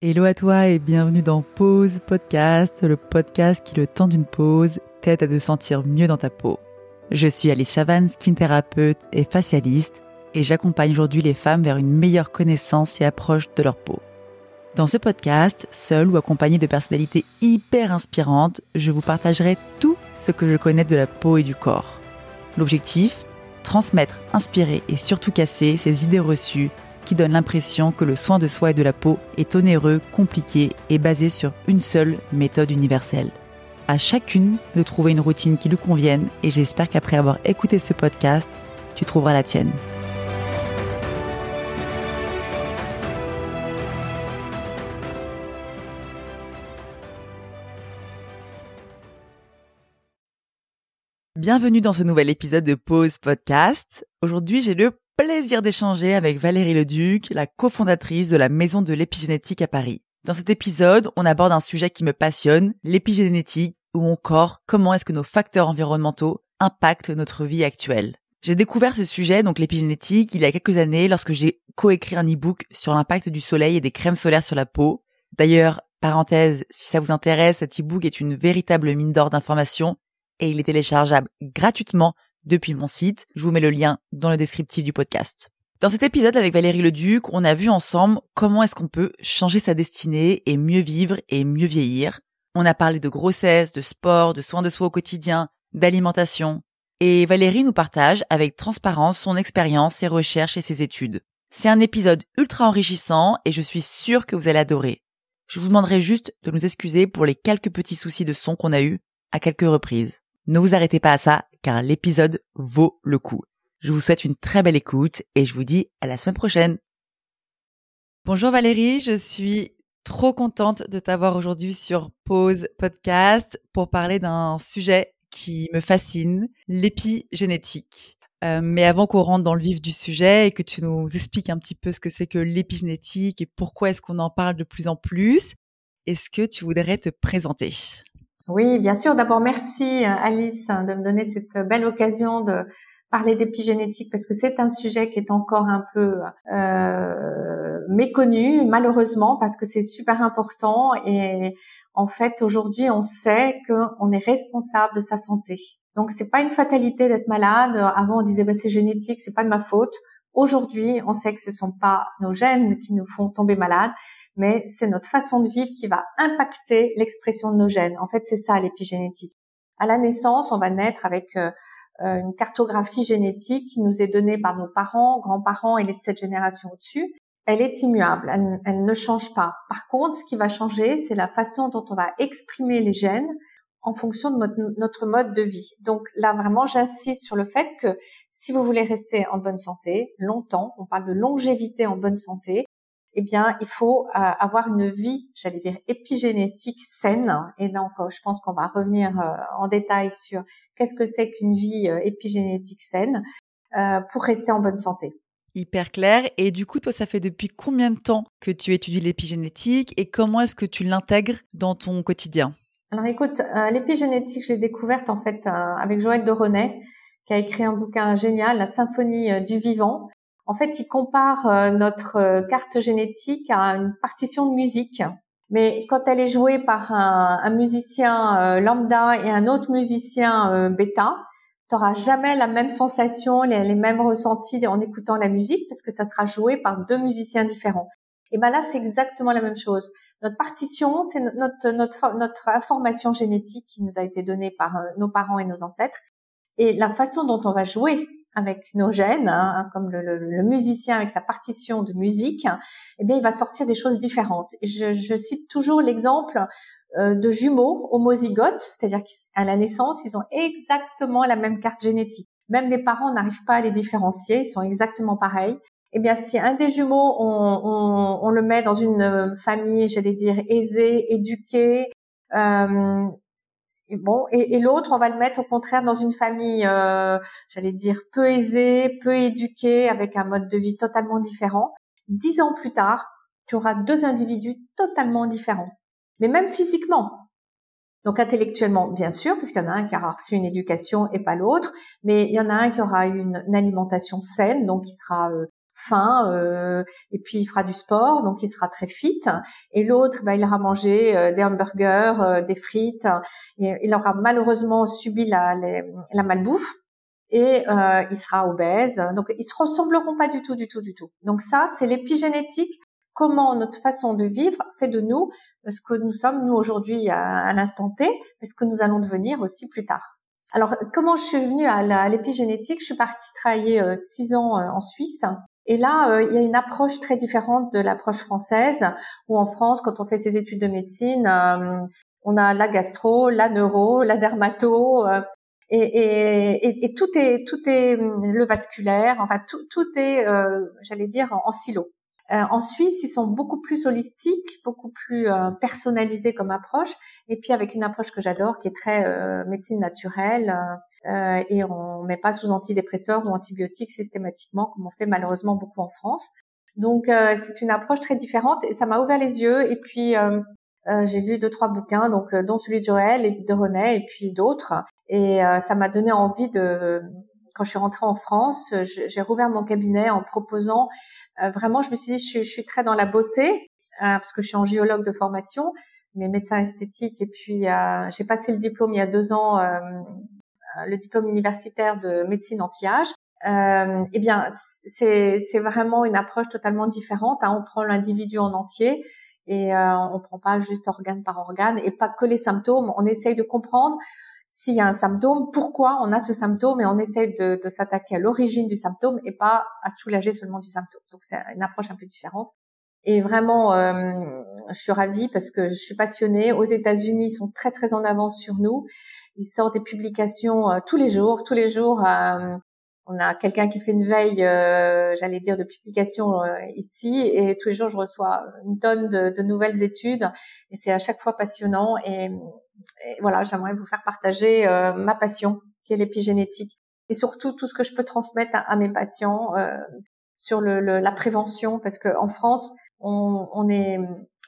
Hello à toi et bienvenue dans Pause Podcast, le podcast qui, le temps d'une pause, t'aide à te sentir mieux dans ta peau. Je suis Alice Chavan, skin thérapeute et facialiste, et j'accompagne aujourd'hui les femmes vers une meilleure connaissance et approche de leur peau. Dans ce podcast, seul ou accompagné de personnalités hyper inspirantes, je vous partagerai tout ce que je connais de la peau et du corps. L'objectif Transmettre, inspirer et surtout casser ces idées reçues qui donne l'impression que le soin de soi et de la peau est onéreux, compliqué et basé sur une seule méthode universelle. À chacune de trouver une routine qui lui convienne et j'espère qu'après avoir écouté ce podcast, tu trouveras la tienne. Bienvenue dans ce nouvel épisode de Pause Podcast. Aujourd'hui, j'ai le plaisir d'échanger avec Valérie Leduc, la cofondatrice de la Maison de l'épigénétique à Paris. Dans cet épisode, on aborde un sujet qui me passionne, l'épigénétique, ou encore comment est-ce que nos facteurs environnementaux impactent notre vie actuelle. J'ai découvert ce sujet, donc l'épigénétique, il y a quelques années lorsque j'ai coécrit un e-book sur l'impact du soleil et des crèmes solaires sur la peau. D'ailleurs, parenthèse, si ça vous intéresse, cet e-book est une véritable mine d'or d'informations et il est téléchargeable gratuitement depuis mon site. Je vous mets le lien dans le descriptif du podcast. Dans cet épisode avec Valérie Leduc, on a vu ensemble comment est-ce qu'on peut changer sa destinée et mieux vivre et mieux vieillir. On a parlé de grossesse, de sport, de soins de soi au quotidien, d'alimentation. Et Valérie nous partage avec transparence son expérience, ses recherches et ses études. C'est un épisode ultra enrichissant et je suis sûre que vous allez adorer. Je vous demanderai juste de nous excuser pour les quelques petits soucis de son qu'on a eu à quelques reprises. Ne vous arrêtez pas à ça, car l'épisode vaut le coup. Je vous souhaite une très belle écoute et je vous dis à la semaine prochaine. Bonjour Valérie, je suis trop contente de t'avoir aujourd'hui sur Pause Podcast pour parler d'un sujet qui me fascine, l'épigénétique. Euh, mais avant qu'on rentre dans le vif du sujet et que tu nous expliques un petit peu ce que c'est que l'épigénétique et pourquoi est-ce qu'on en parle de plus en plus, est-ce que tu voudrais te présenter? Oui, bien sûr. D'abord, merci euh, Alice hein, de me donner cette belle occasion de parler d'épigénétique parce que c'est un sujet qui est encore un peu euh, méconnu, malheureusement, parce que c'est super important et en fait aujourd'hui on sait qu'on est responsable de sa santé. Donc c'est pas une fatalité d'être malade. Avant on disait bah, c'est génétique, c'est pas de ma faute. Aujourd'hui on sait que ce sont pas nos gènes qui nous font tomber malades, mais c'est notre façon de vivre qui va impacter l'expression de nos gènes. En fait, c'est ça l'épigénétique. À la naissance, on va naître avec euh, euh, une cartographie génétique qui nous est donnée par nos parents, grands-parents et les sept générations au-dessus. Elle est immuable, elle, ne change pas. Par contre, ce qui va changer, c'est la façon dont on va exprimer les gènes en fonction de notre mode de vie. Donc là, vraiment, j'insiste sur le fait que si vous voulez rester en bonne santé longtemps, on parle de longévité en bonne santé, eh bien, il faut euh, avoir une vie, j'allais dire, épigénétique saine. Et donc, euh, je pense qu'on va revenir euh, en détail sur qu'est-ce que c'est qu'une vie épigénétique saine pour rester en bonne santé. Hyper clair. Et du coup, toi, ça fait depuis combien de temps que tu étudies l'épigénétique et comment est-ce que tu l'intègres dans ton quotidien? Alors, écoute, l'épigénétique, j'ai découverte en fait avec Joël de René, qui a écrit un bouquin génial, La symphonie du vivant, en fait, il compare euh, notre euh, carte génétique à une partition de musique. Mais quand elle est jouée par un, musicien euh, lambda et un autre musicien bêta, tu n'auras jamais la même sensation, les, mêmes ressentis en écoutant la musique parce que ça sera joué par deux musiciens différents. Et ben là, c'est exactement la même chose. Notre partition, c'est notre, notre, notre information génétique qui nous a été donnée par nos parents et nos ancêtres. Et la façon dont on va jouer avec nos gènes, hein, comme le, musicien avec sa partition de musique, eh bien, il va sortir des choses différentes. Je, je cite toujours l'exemple euh, de jumeaux homozygotes, c'est-à-dire qu'à la naissance, ils ont exactement la même carte génétique. Même les parents n'arrivent pas à les différencier, ils sont exactement pareils. Eh bien, si un des jumeaux, on, on, on le met dans une famille, j'allais dire, aisée, éduquée, euh, et bon, et, l'autre, on va le mettre au contraire dans une famille, euh, j'allais dire peu aisée, peu éduquée, avec un mode de vie totalement différent. Dix ans plus tard, tu auras deux individus totalement différents, mais même physiquement. Donc intellectuellement, bien sûr, parce qu'il y en a un qui aura reçu une éducation et pas l'autre, mais il y en a un qui aura une, une alimentation saine, donc qui sera euh, faim euh, et puis il fera du sport, donc il sera très fit. Et l'autre, bah, il aura mangé euh, des hamburgers, euh, des frites, et il aura malheureusement subi la, la malbouffe et il sera obèse. Donc ils se ressembleront pas du tout, du tout, du tout. Donc ça, c'est l'épigénétique. Comment notre façon de vivre fait de nous ce que nous sommes nous aujourd'hui à, à l'instant T, et ce que nous allons devenir aussi plus tard. Alors, comment je suis venue à l'épigénétique? Je suis partie travailler six ans en Suisse et là, euh, il y a une approche très différente de l'approche française, où en France, quand on fait ses études de médecine, euh, on a la gastro, la neuro, la dermato, euh, et, tout est tout est le vasculaire, enfin tout est, j'allais dire, en silo. Euh, en Suisse, ils sont beaucoup plus holistiques, beaucoup plus euh, personnalisés comme approche, et puis avec une approche que j'adore, qui est très euh, médecine naturelle, et on met pas sous antidépresseurs ou antibiotiques systématiquement, comme on fait malheureusement beaucoup en France. Donc c'est une approche très différente, et ça m'a ouvert les yeux. Et puis j'ai lu deux trois bouquins, donc dont celui de Joël et de René, et puis d'autres, et ça m'a donné envie de quand je suis rentrée en France, j'ai rouvert mon cabinet en proposant euh, vraiment, je me suis dit, je, je, suis très dans la beauté euh, parce que je suis en géologue de formation, mais médecin esthétique. Et puis, euh, j'ai passé le diplôme il y a deux ans, le diplôme universitaire de médecine anti-âge. Euh, eh bien, c'est, c'est vraiment une approche totalement différente. Hein. On prend l'individu en entier et euh, on prend pas juste organe par organe et pas que les symptômes. On essaye de comprendre s'il y a un symptôme, pourquoi on a ce symptôme et on essaie de, de s'attaquer à l'origine du symptôme et pas à soulager seulement du symptôme. Donc c'est une approche un peu différente. Et vraiment, euh, je suis ravie parce que je suis passionnée. Aux États-Unis, ils sont très très en avance sur nous. Ils sortent des publications euh, tous les jours. Tous les jours, euh, on a quelqu'un qui fait une veille, euh, j'allais dire, de publications ici. Et tous les jours, je reçois une tonne de, de nouvelles études. Et c'est à chaque fois passionnant. Et voilà, j'aimerais vous faire partager euh, ma passion, qui est l'épigénétique, et surtout tout ce que je peux transmettre à, mes patients euh, sur le, la prévention, parce qu'en France, on, on est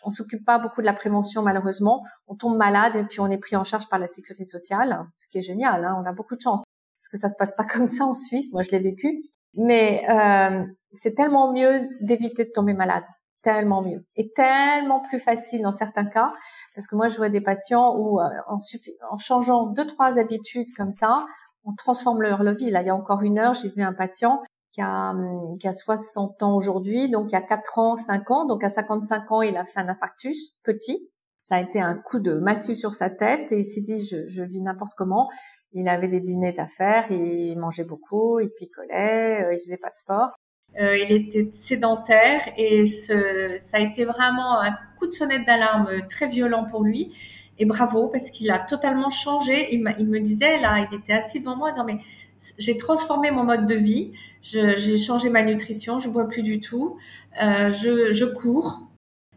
on s'occupe pas beaucoup de la prévention malheureusement. On tombe malade et puis on est pris en charge par la sécurité sociale, ce qui est génial. Hein, on a beaucoup de chance parce que ça se passe pas comme ça en Suisse. Moi, je l'ai vécu, mais euh, c'est tellement mieux d'éviter de tomber malade, tellement mieux et tellement plus facile dans certains cas parce que moi, je vois des patients où, euh, en, en changeant deux, trois habitudes comme ça, on transforme leur vie. Là, il y a encore une heure, j'ai vu un patient qui a, hum, qui a 60 ans aujourd'hui, donc il y a 4 ans, 5 ans. Donc à 55 ans, il a fait un infarctus petit. Ça a été un coup de massue sur sa tête et il s'est dit, je, je vis n'importe comment. Il avait des dîners à faire, il mangeait beaucoup, il picolait, euh, il faisait pas de sport. Euh, il était sédentaire et ce, ça a été vraiment un coup de sonnette d'alarme très violent pour lui. Et bravo parce qu'il a totalement changé. Il, il, me disait là, il était assis devant moi disant mais j'ai transformé mon mode de vie, j'ai changé ma nutrition, je bois plus du tout, euh, je, je, cours.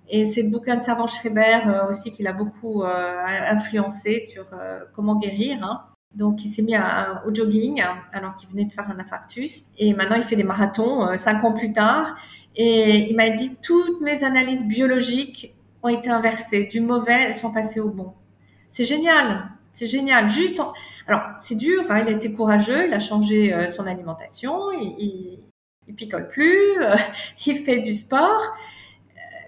Et c'est le bouquin de Savant Schreiber euh, aussi qui l'a beaucoup euh, influencé sur euh, comment guérir. Hein. Donc, il s'est mis au jogging alors qu'il venait de faire un infarctus. Et maintenant, il fait des marathons euh, cinq ans plus tard. Et il m'a dit toutes mes analyses biologiques ont été inversées. Du mauvais, elles sont passées au bon. C'est génial. C'est génial. Juste, alors c'est dur. Hein, il a été courageux. Il a changé euh, son alimentation. Il, il, picole plus. Euh, il fait du sport.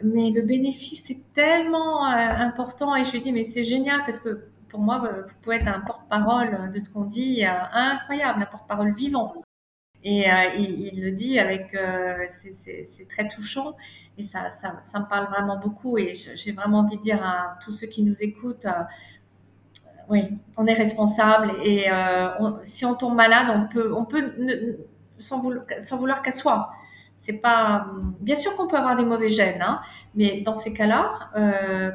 Mais le bénéfice est tellement important. Et je lui dis mais c'est génial parce que pour moi, vous pouvez être un porte-parole de ce qu'on dit, euh, incroyable, un porte-parole vivant. Et euh, il, le dit avec, euh, c'est très touchant et ça, ça, ça, me parle vraiment beaucoup. Et j'ai vraiment envie de dire à tous ceux qui nous écoutent, oui, on est responsable et si on tombe malade, on peut, on peut sans vouloir, sans vouloir qu'à soi. C'est pas, bien sûr qu'on peut avoir des mauvais gènes, hein, mais dans ces cas-là,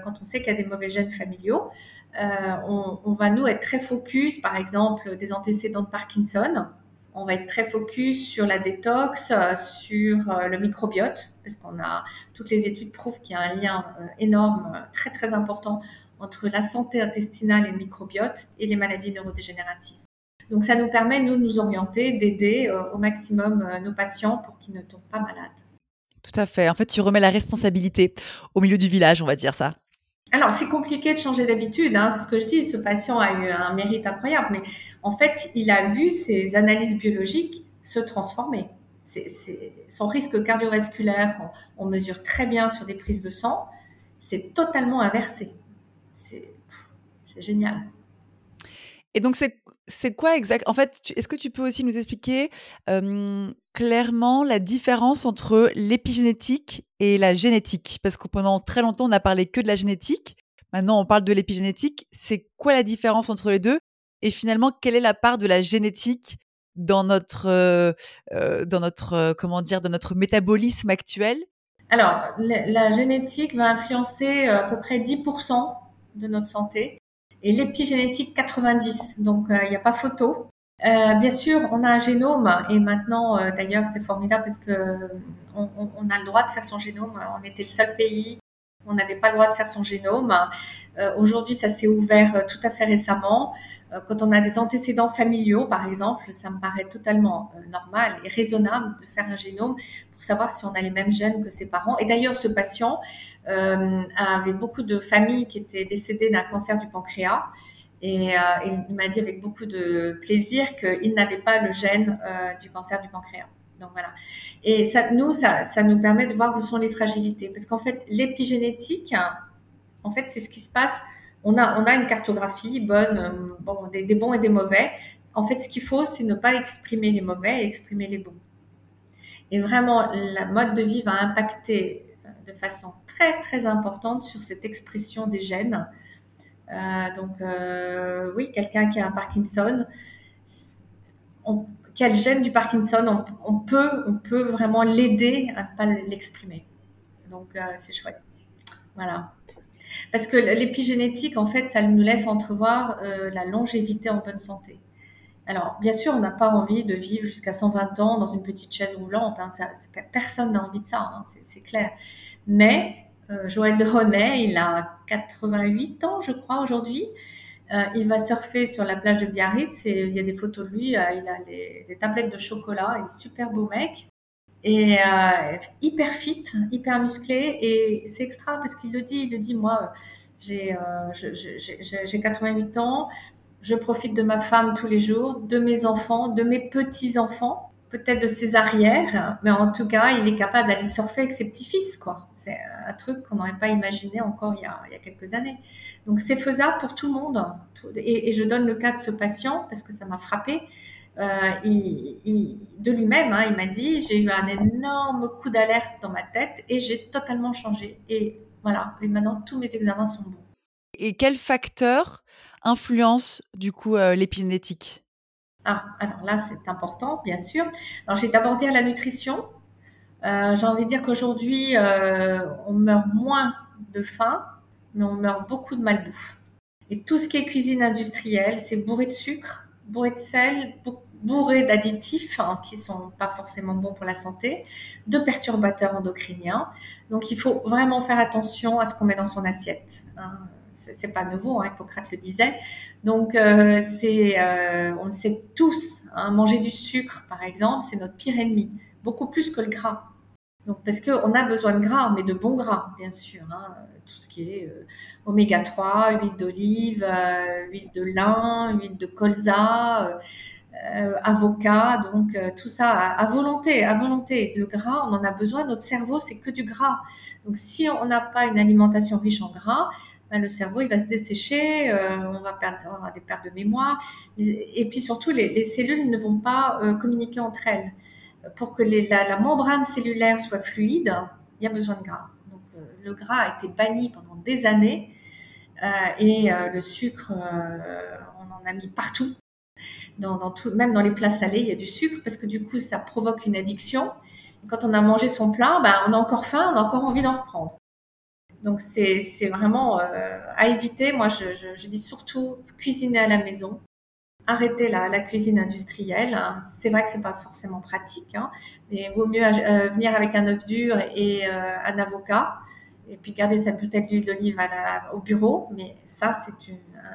quand on sait qu'il y a des mauvais gènes familiaux, euh, on, va nous être très focus, par exemple, des antécédents de Parkinson. On va être très focus sur la détox, euh, sur euh, le microbiote, parce qu'on a toutes les études prouvent qu'il y a un lien énorme, très très important entre la santé intestinale et le microbiote et les maladies neurodégénératives. Donc ça nous permet, nous, de nous orienter, d'aider au maximum nos patients pour qu'ils ne tombent pas malades. Tout à fait. En fait, tu remets la responsabilité au milieu du village, on va dire ça. Alors, c'est compliqué de changer d'habitude. Hein. Ce que je dis, ce patient a eu un mérite incroyable, mais en fait, il a vu ses analyses biologiques se transformer. son risque cardiovasculaire, on mesure très bien sur des prises de sang, c'est totalement inversé. C'est génial. Et donc, c'est quoi exact En fait, est-ce que tu peux aussi nous expliquer clairement la différence entre l'épigénétique et la génétique? Parce que pendant très longtemps, on a parlé que de la génétique. Maintenant, on parle de l'épigénétique. C'est quoi la différence entre les deux? Et finalement, quelle est la part de la génétique dans notre, dans notre, comment dire, dans notre métabolisme actuel? Alors, la, génétique va influencer à peu près 10% de notre santé et l'épigénétique 90. Donc il n'y a pas photo. Euh, bien sûr, on a un génome et maintenant, euh, d'ailleurs, c'est formidable parce que on, a le droit de faire son génome. On était le seul pays on n'avait pas le droit de faire son génome. Euh, Aujourd'hui, ça s'est ouvert euh, tout à fait récemment. Euh, quand on a des antécédents familiaux, par exemple, ça me paraît totalement euh, normal et raisonnable de faire un génome pour savoir si on a les mêmes gènes que ses parents. Et d'ailleurs, ce patient euh, avait beaucoup de familles qui étaient décédées d'un cancer du pancréas. Et, il m'a dit avec beaucoup de plaisir qu'il n'avait pas le gène du cancer du pancréas. Donc voilà. Et ça, nous, ça, ça nous permet de voir où sont les fragilités. Parce qu'en fait, l'épigénétique, en fait, c'est ce qui se passe. On a, on a une cartographie bonne, euh, bon, des, bons et des mauvais. En fait, ce qu'il faut, c'est ne pas exprimer les mauvais et exprimer les bons. Et vraiment, la mode de vie va impacter euh, de façon très, très importante sur cette expression des gènes. Euh, donc, oui, quelqu'un qui a un Parkinson, on, quel gène du Parkinson, on, peut, vraiment l'aider à ne pas l'exprimer. Donc, euh, c'est chouette. Voilà. Parce que l'épigénétique, en fait, ça nous laisse entrevoir euh, la longévité en bonne santé. Alors, bien sûr, on n'a pas envie de vivre jusqu'à 120 ans dans une petite chaise roulante. Hein, personne n'a envie de ça, hein, c'est clair. Mais euh, Joël de René, il a 88 ans, je crois, aujourd'hui. Euh, il va surfer sur la plage de Biarritz et il y a des photos de lui. Euh, il a les, tablettes de chocolat. Il est super beau mec et hyper fit, hyper musclé. Et c'est extra parce qu'il le dit. Il le dit moi, j'ai 88 ans. Je profite de ma femme tous les jours, de mes enfants, de mes petits enfants peut-être de ses arrières, mais en tout cas, il est capable d'aller surfer avec ses petits-fils, quoi. C'est un truc qu'on n'aurait pas imaginé encore il y, a, quelques années. Donc, c'est faisable pour tout le monde. Et, je donne le cas de ce patient parce que ça m'a frappé. Euh, de lui-même, hein, il m'a dit, j'ai eu un énorme coup d'alerte dans ma tête et j'ai totalement changé. Et voilà, et maintenant, tous mes examens sont bons. Et quel facteur influence du coup euh, l'épigénétique? Ah, alors là, c'est important, bien sûr. Alors, j'ai d'abord dire la nutrition. Euh, j'ai envie de dire qu'aujourd'hui, euh, on meurt moins de faim, mais on meurt beaucoup de malbouffe. Et tout ce qui est cuisine industrielle, c'est bourré de sucre, bourré de sel, bourré d'additifs hein, qui sont pas forcément bons pour la santé, de perturbateurs endocriniens. Donc, il faut vraiment faire attention à ce qu'on met dans son assiette. Hein c'est pas nouveau, hein, Hippocrate le disait. Donc, euh, c'est, euh, on le sait tous, hein, manger du sucre, par exemple, c'est notre pire ennemi, beaucoup plus que le gras. Donc, parce qu'on a besoin de gras, mais de bons gras, bien sûr. Hein, tout ce qui est euh, oméga 3, huile d'olive, huile de lin, huile de colza, avocat, donc tout ça à, à, volonté, à volonté. Le gras, on en a besoin. Notre cerveau, c'est que du gras. Donc, si on n'a pas une alimentation riche en gras, le cerveau il va se dessécher, euh, on va perdre avoir des pertes de mémoire, et puis surtout les, cellules ne vont pas euh, communiquer entre elles. Pour que la, membrane cellulaire soit fluide, il y a besoin de gras. Donc euh, le gras a été banni pendant des années et le sucre, on en a mis partout. Dans, tout, même dans les plats salés, il y a du sucre parce que du coup, ça provoque une addiction. quand on a mangé son plat, ben, on a encore faim, on a encore envie d'en reprendre. Donc c'est vraiment euh, à éviter. Moi, je, je, dis surtout cuisiner à la maison. Arrêter la, cuisine industrielle. C'est vrai que c'est pas forcément pratique, hein, mais il vaut mieux euh, venir avec un œuf dur et euh, un avocat, et puis garder sa bouteille d'huile d'olive au bureau. Mais ça, c'est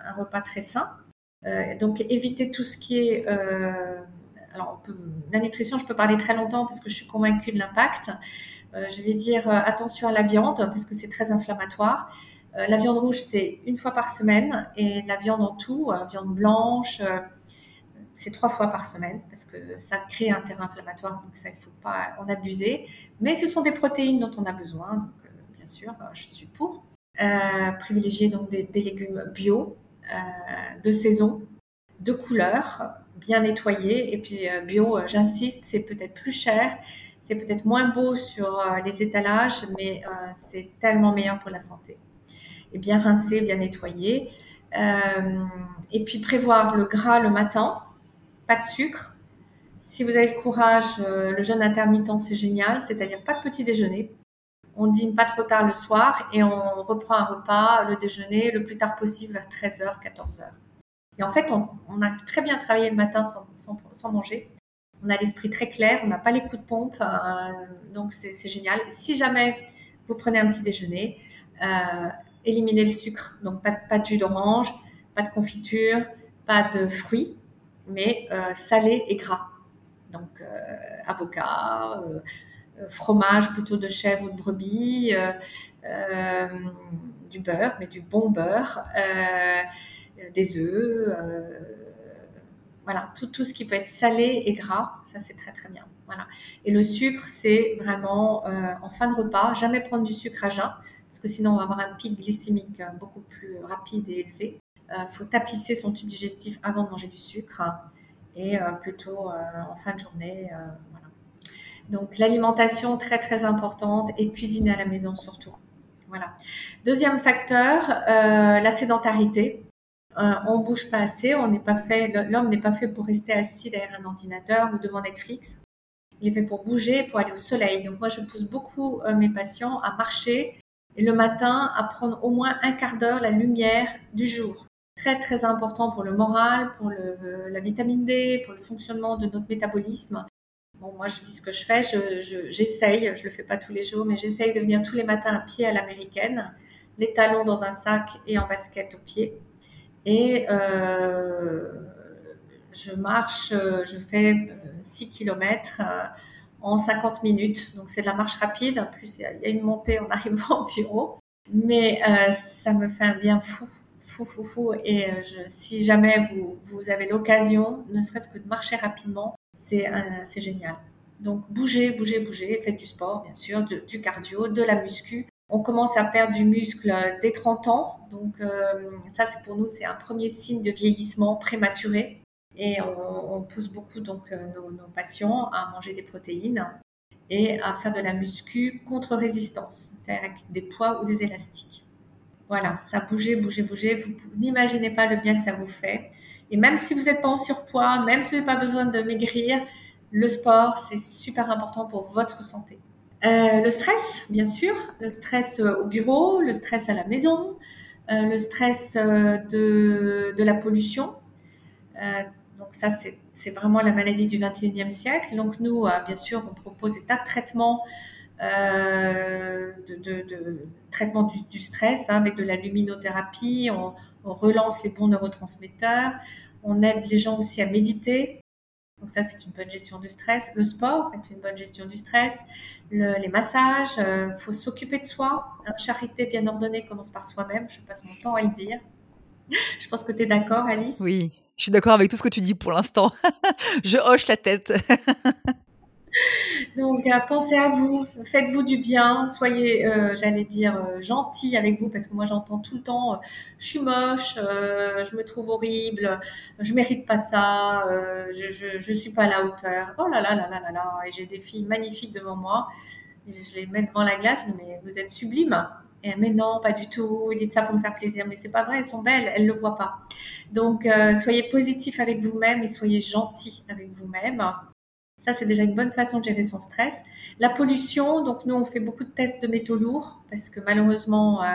un repas très sain. donc éviter tout ce qui est alors, on peut, la nutrition, je peux parler très longtemps parce que je suis convaincue de l'impact. Euh, je vais dire euh, attention à la viande parce que c'est très inflammatoire. Euh, la viande rouge, c'est une fois par semaine et la viande en tout, viande blanche, c'est trois fois par semaine parce que ça crée un terrain inflammatoire, donc ça, il ne faut pas en abuser. Mais ce sont des protéines dont on a besoin, donc bien sûr, je suis pour. Privilégier donc des, légumes bio, de saison, de couleur, bien nettoyés. Et puis bio, j'insiste, c'est peut-être plus cher, c'est peut-être moins beau sur les étalages, mais c'est tellement meilleur pour la santé. Et bien rincé, bien nettoyé. et puis prévoir le gras le matin, pas de sucre. Si vous avez le courage, euh, le jeûne intermittent, c'est génial, c'est-à-dire pas de petit déjeuner. On dîne pas trop tard le soir et on reprend un repas, le déjeuner, le plus tard possible vers 13h, 14h. Et en fait, on, a très bien travaillé le matin sans, manger. On a l'esprit très clair, on n'a pas les coups de pompe, euh, donc c'est génial. Si jamais vous prenez un petit déjeuner, euh, éliminez le sucre, donc pas, de jus d'orange, pas de confiture, pas de fruits, mais euh, salé et gras. Donc avocat, fromage plutôt de chèvre ou de brebis, du beurre, mais du bon beurre, des œufs, voilà, tout, tout, ce qui peut être salé et gras, ça c'est très très bien. Voilà. Et le sucre, c'est vraiment en fin de repas, jamais prendre du sucre à jeun, parce que sinon on va avoir un pic glycémique beaucoup plus rapide et élevé. Il euh, faut tapisser son tube digestif avant de manger du sucre et euh, plutôt euh, en fin de journée. Donc l'alimentation très très importante et cuisiner à la maison surtout. Voilà. Deuxième facteur, la sédentarité. Euh, on bouge pas assez, on n'est pas fait, l'homme n'est pas fait pour rester assis derrière un ordinateur ou devant Netflix. Il est fait pour bouger, pour aller au soleil. Donc moi, je pousse beaucoup mes patients à marcher et le matin à prendre au moins un quart d'heure la lumière du jour très très important pour le moral, pour la vitamine D, pour le fonctionnement de notre métabolisme. Moi je dis ce que je fais, j'essaye, je, je, le fais pas tous les jours, mais j'essaye de venir tous les matins à pied à l'américaine, les talons dans un sac et en basket au pied. Et euh, je marche, je fais 6 km euh, en 50 minutes. Donc c'est de la marche rapide. En plus, il y a une montée en arrivant au bureau. Mais euh, ça me fait un bien fou fou, fou, fou. Et euh, je, si jamais vous, vous avez l'occasion, ne serait-ce que de marcher rapidement, c'est génial. Donc bougez, bougez, bougez, faites du sport, bien sûr, du cardio, de la muscu. On commence à perdre du muscle dès 30 ans. Donc euh, ça, c'est pour nous, c'est un premier signe de vieillissement prématuré. Et on, pousse beaucoup donc euh, nos, nos, patients à manger des protéines et à faire de la muscu contre résistance, c'est-à-dire avec des poids ou des élastiques. Voilà, ça bougeait, bougeait, bougeait. Vous n'imaginez pas le bien que ça vous fait. Et même si vous n'êtes pas en surpoids, même si vous n'avez pas besoin de maigrir, le sport, c'est super important pour votre santé. Euh, le stress, bien sûr, le stress euh, au bureau, le stress à la maison, euh, le stress de, la pollution. donc ça, c'est vraiment la maladie du 21e siècle. Donc nous, bien sûr, on propose des tas de traitements de, traitement du, stress hein, avec de la luminothérapie. On, relance les bons neurotransmetteurs. On aide les gens aussi à méditer. Donc ça, c'est une bonne gestion du stress. Le sport est une bonne gestion du stress. les massages, euh, faut s'occuper de soi. Charité bien ordonnée commence par soi-même. Je passe mon temps à le dire. Je pense que tu es d'accord, Alice? Oui, je suis d'accord avec tout ce que tu dis pour l'instant. je hoche la tête. Donc, euh, pensez à vous, faites-vous du bien, soyez, euh, j'allais dire, euh, gentil avec vous, parce que moi j'entends tout le temps, je suis moche, je me trouve horrible, je mérite pas ça, je, je, suis pas à la hauteur. Oh là là là là là là, et j'ai des filles magnifiques devant moi, je les mets devant la glace, je dis, mais vous êtes sublime. Et mais non, pas du tout. Dites ça pour me faire plaisir, mais c'est pas vrai. Elles sont belles, elles le voient pas. Donc, soyez positif avec vous-même et soyez gentil avec vous-même. Ça, c'est déjà une bonne façon de gérer son stress. La pollution, donc nous, on fait beaucoup de tests de métaux lourds parce que malheureusement, euh,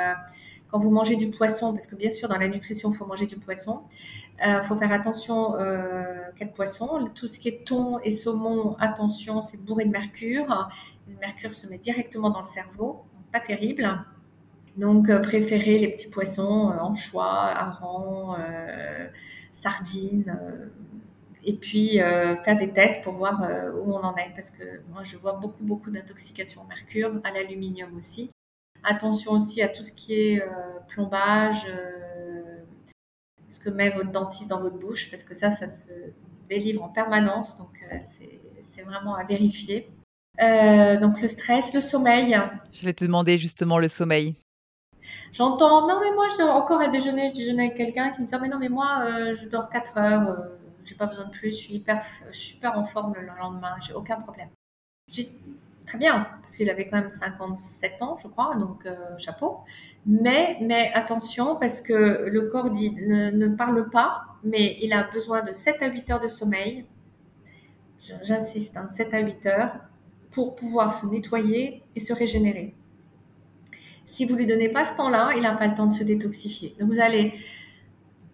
quand vous mangez du poisson, parce que bien sûr, dans la nutrition, il faut manger du poisson, il euh, faut faire attention euh, quel poisson? Tout ce qui est thon et saumon, attention, c'est bourré de mercure. Le mercure se met directement dans le cerveau, pas terrible. Donc, préférez les petits poissons, anchois, harengs, sardines et puis euh, faire des tests pour voir euh, où on en est. Parce que moi, je vois beaucoup, beaucoup d'intoxication au mercure, à l'aluminium aussi. Attention aussi à tout ce qui est euh, plombage, ce que met votre dentiste dans votre bouche, parce que ça, ça se, des livres en permanence, donc c'est vraiment à vérifier. donc le stress, le sommeil. Je vais te demander justement le sommeil. J'entends, non mais moi je dors encore à déjeuner, je déjeune avec quelqu'un qui me dit, ah, mais non mais moi je dors 4 heures, j'ai pas besoin de plus, je suis hyper, en forme le lendemain, j'ai aucun problème. Je très bien, parce qu'il avait quand même 57 ans, je crois, donc euh, chapeau. Mais, mais attention, parce que le corps dit, ne, parle pas, mais il a besoin de 7 à 8 heures de sommeil. J'insiste, 7 hein, à 8 heures pour pouvoir se nettoyer et se régénérer. Si vous lui donnez pas ce temps-là, il n'a pas le temps de se détoxifier. Donc vous allez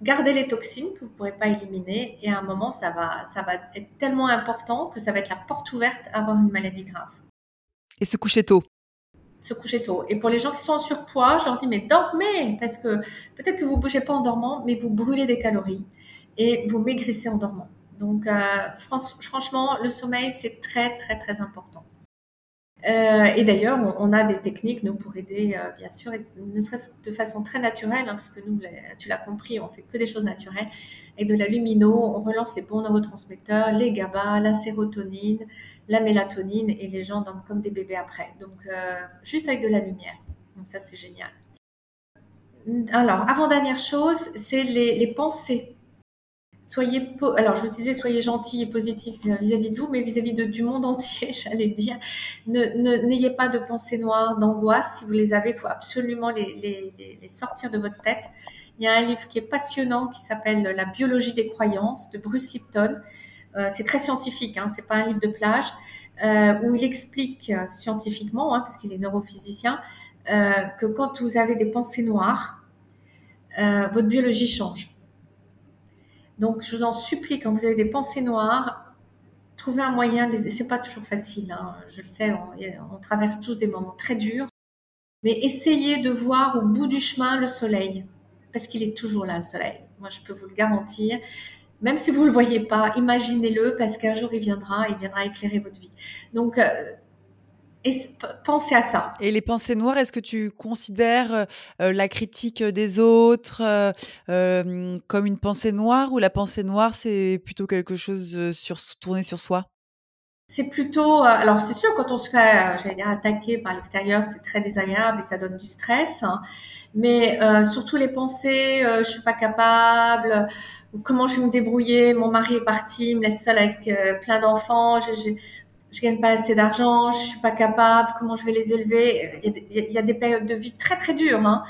garder les toxines que vous ne pourrez pas éliminer et à un moment, ça va, ça va être tellement important que ça va être la porte ouverte à avoir une maladie grave. Et se coucher tôt. Se coucher tôt. Et pour les gens qui sont en surpoids, je leur dis, mais dormez, parce que peut-être que vous ne bougez pas en dormant, mais vous brûlez des calories et vous maigrissez en dormant. Donc, euh, franchement, le sommeil, c'est très, très, très important. Euh, et d'ailleurs, on, a des techniques, nous, pour aider, euh, bien sûr, ne serait-ce de façon très naturelle, hein, parce nous, tu l'as compris, on fait que des choses naturelles. Et de la lumino, on relance les bons neurotransmetteurs, les GABA, la sérotonine, la mélatonine, et les gens dorment comme des bébés après. Donc, euh, juste avec de la lumière. Donc, ça, c'est génial. Alors, avant-dernière chose, c'est les pensées soyez, alors je vous disais, soyez gentil et positif vis-à-vis de vous, mais vis-à-vis du monde entier, j'allais dire. N'ayez pas de pensées noires, d'angoisse. Si vous les avez, il faut absolument les, sortir de votre tête. Il y a un livre qui est passionnant qui s'appelle La biologie des croyances de Bruce Lipton. Euh, c'est très scientifique, hein, c'est pas un livre de plage, euh, où il explique euh, scientifiquement, hein, parce qu'il est neurophysicien, que quand vous avez des pensées noires, votre biologie change. Donc, je vous en supplie, quand vous avez des pensées noires, trouvez un moyen. De... C'est pas toujours facile, hein, je le sais. On, traverse tous des moments très durs, mais essayez de voir au bout du chemin le soleil, parce qu'il est toujours là, le soleil. Moi, je peux vous le garantir. Même si vous ne le voyez pas, imaginez-le parce qu'un jour il viendra, il viendra éclairer votre vie. Donc, euh, pensez à ça. Et les pensées noires, est-ce que tu considères euh, euh, la critique des autres euh, comme une pensée noire ou la pensée noire, c'est plutôt quelque chose sur, tourné sur soi? C'est plutôt, alors c'est sûr quand on se fait, j'allais dire attaquer par l'extérieur, c'est très désagréable et ça donne du stress. Hein. mais surtout les pensées, je suis pas capable, comment je vais me débrouiller, mon mari est parti, il me laisse seule avec plein d'enfants, je gagne pas assez d'argent, je suis pas capable, comment je vais les élever? Il y a des, périodes de vie très très dures. Hein.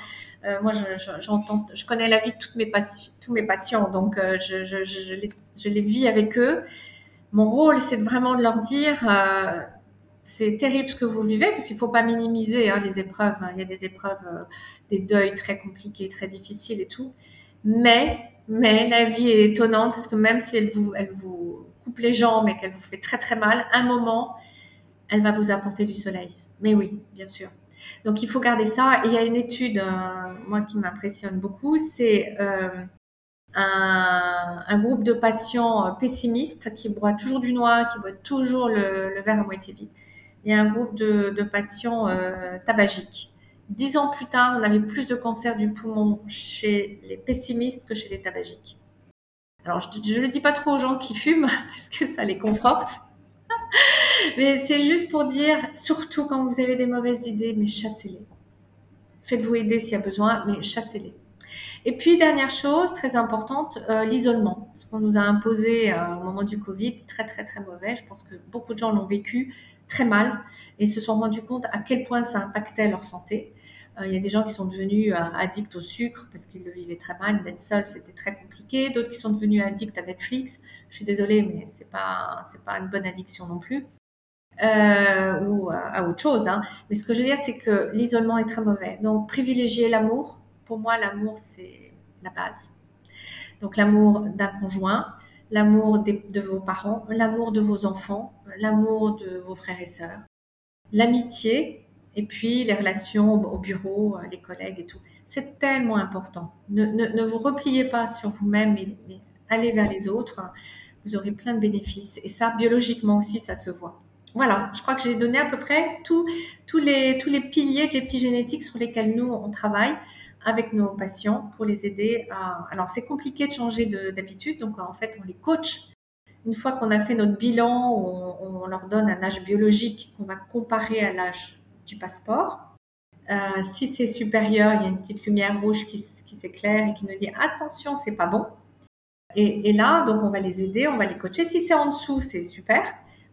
Euh, moi, je, connais la vie de tous mes patients, donc euh, je, je, je, les, je, vis avec eux. Mon rôle, c'est vraiment de leur dire, euh, c'est terrible ce que vous vivez, parce qu'il faut pas minimiser hein, les épreuves. Hein. Il y a des épreuves, des deuils très compliqués, très difficiles et tout. Mais, mais la vie est étonnante parce que même si elle vous coupe les jambes et qu'elle vous fait très très mal, un moment, elle va vous apporter du soleil. Mais oui, bien sûr. Donc il faut garder ça. il y a une étude, euh, moi qui m'impressionne beaucoup, c'est euh, un, groupe de patients euh, pessimistes qui boivent toujours du noir, qui boivent toujours le, verre à moitié vide. Et un groupe de, patients tabagiques. Dix ans plus tard, on avait plus de cancer du poumon chez les pessimistes que chez les tabagiques. Alors, je ne le dis pas trop aux gens qui fument parce que ça les conforte. mais c'est juste pour dire, surtout quand vous avez des mauvaises idées, mais chassez-les. Faites-vous aider s'il y a besoin, mais chassez-les. Et puis, dernière chose très importante, euh, l'isolement. Ce qu'on nous a imposé euh, au moment du Covid, très, très, très mauvais. Je pense que beaucoup de gens l'ont vécu très mal et se sont rendus compte à quel point ça impactait leur santé. Euh, il y a des gens qui sont devenus euh, addicts au sucre parce qu'ils le vivaient très mal. D'être seul, c'était très compliqué. D'autres qui sont devenus addicts à Netflix. Je suis désolée, mais c'est pas pas une bonne addiction non plus. Euh, ou à, autre chose. Hein. Mais ce que je veux dire, c'est que l'isolement est très mauvais. Donc, privilégier l'amour. Pour moi, l'amour, c'est la base. Donc, l'amour d'un conjoint, l'amour de vos parents, l'amour de vos enfants, l'amour de vos frères et sœurs, l'amitié, et puis les relations au bureau, euh, les collègues et tout. C'est tellement important. Ne, ne, vous repliez pas sur vous-même, mais, allez vers les autres. Vous aurez plein de bénéfices. Et ça, biologiquement aussi, ça se voit. Voilà, je crois que j'ai donné à peu près tous les, tous les piliers de l'épigénétique sur lesquels nous, on travaille avec nos patients pour les aider à... Alors, c'est compliqué de changer d'habitude, donc en fait, on les coach Une fois qu'on a fait notre bilan, on leur donne un âge biologique qu'on va comparer à l'âge du passeport. Euh, si c'est supérieur, il y a une petite lumière rouge qui, s'éclaire et qui nous dit attention, c'est pas bon. Et, et, là, donc on va les aider, on va les coacher. Si c'est en dessous, c'est super,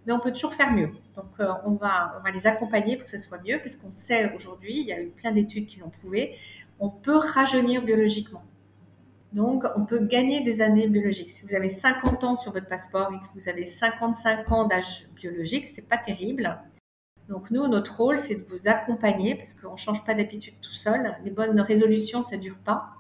mais on peut toujours faire mieux. Donc euh, on va on va les accompagner pour que ce soit mieux, parce qu'on sait aujourd'hui, il y a eu plein d'études qui l'ont prouvé, on peut rajeunir biologiquement. Donc, on peut gagner des années biologiques. Si vous avez 50 ans sur votre passeport et que vous avez 55 ans d'âge biologique, c'est pas terrible. Donc nous, notre rôle, c'est de vous accompagner parce qu'on ne change pas d'habitude tout seul. Les bonnes résolutions, ça ne dure pas.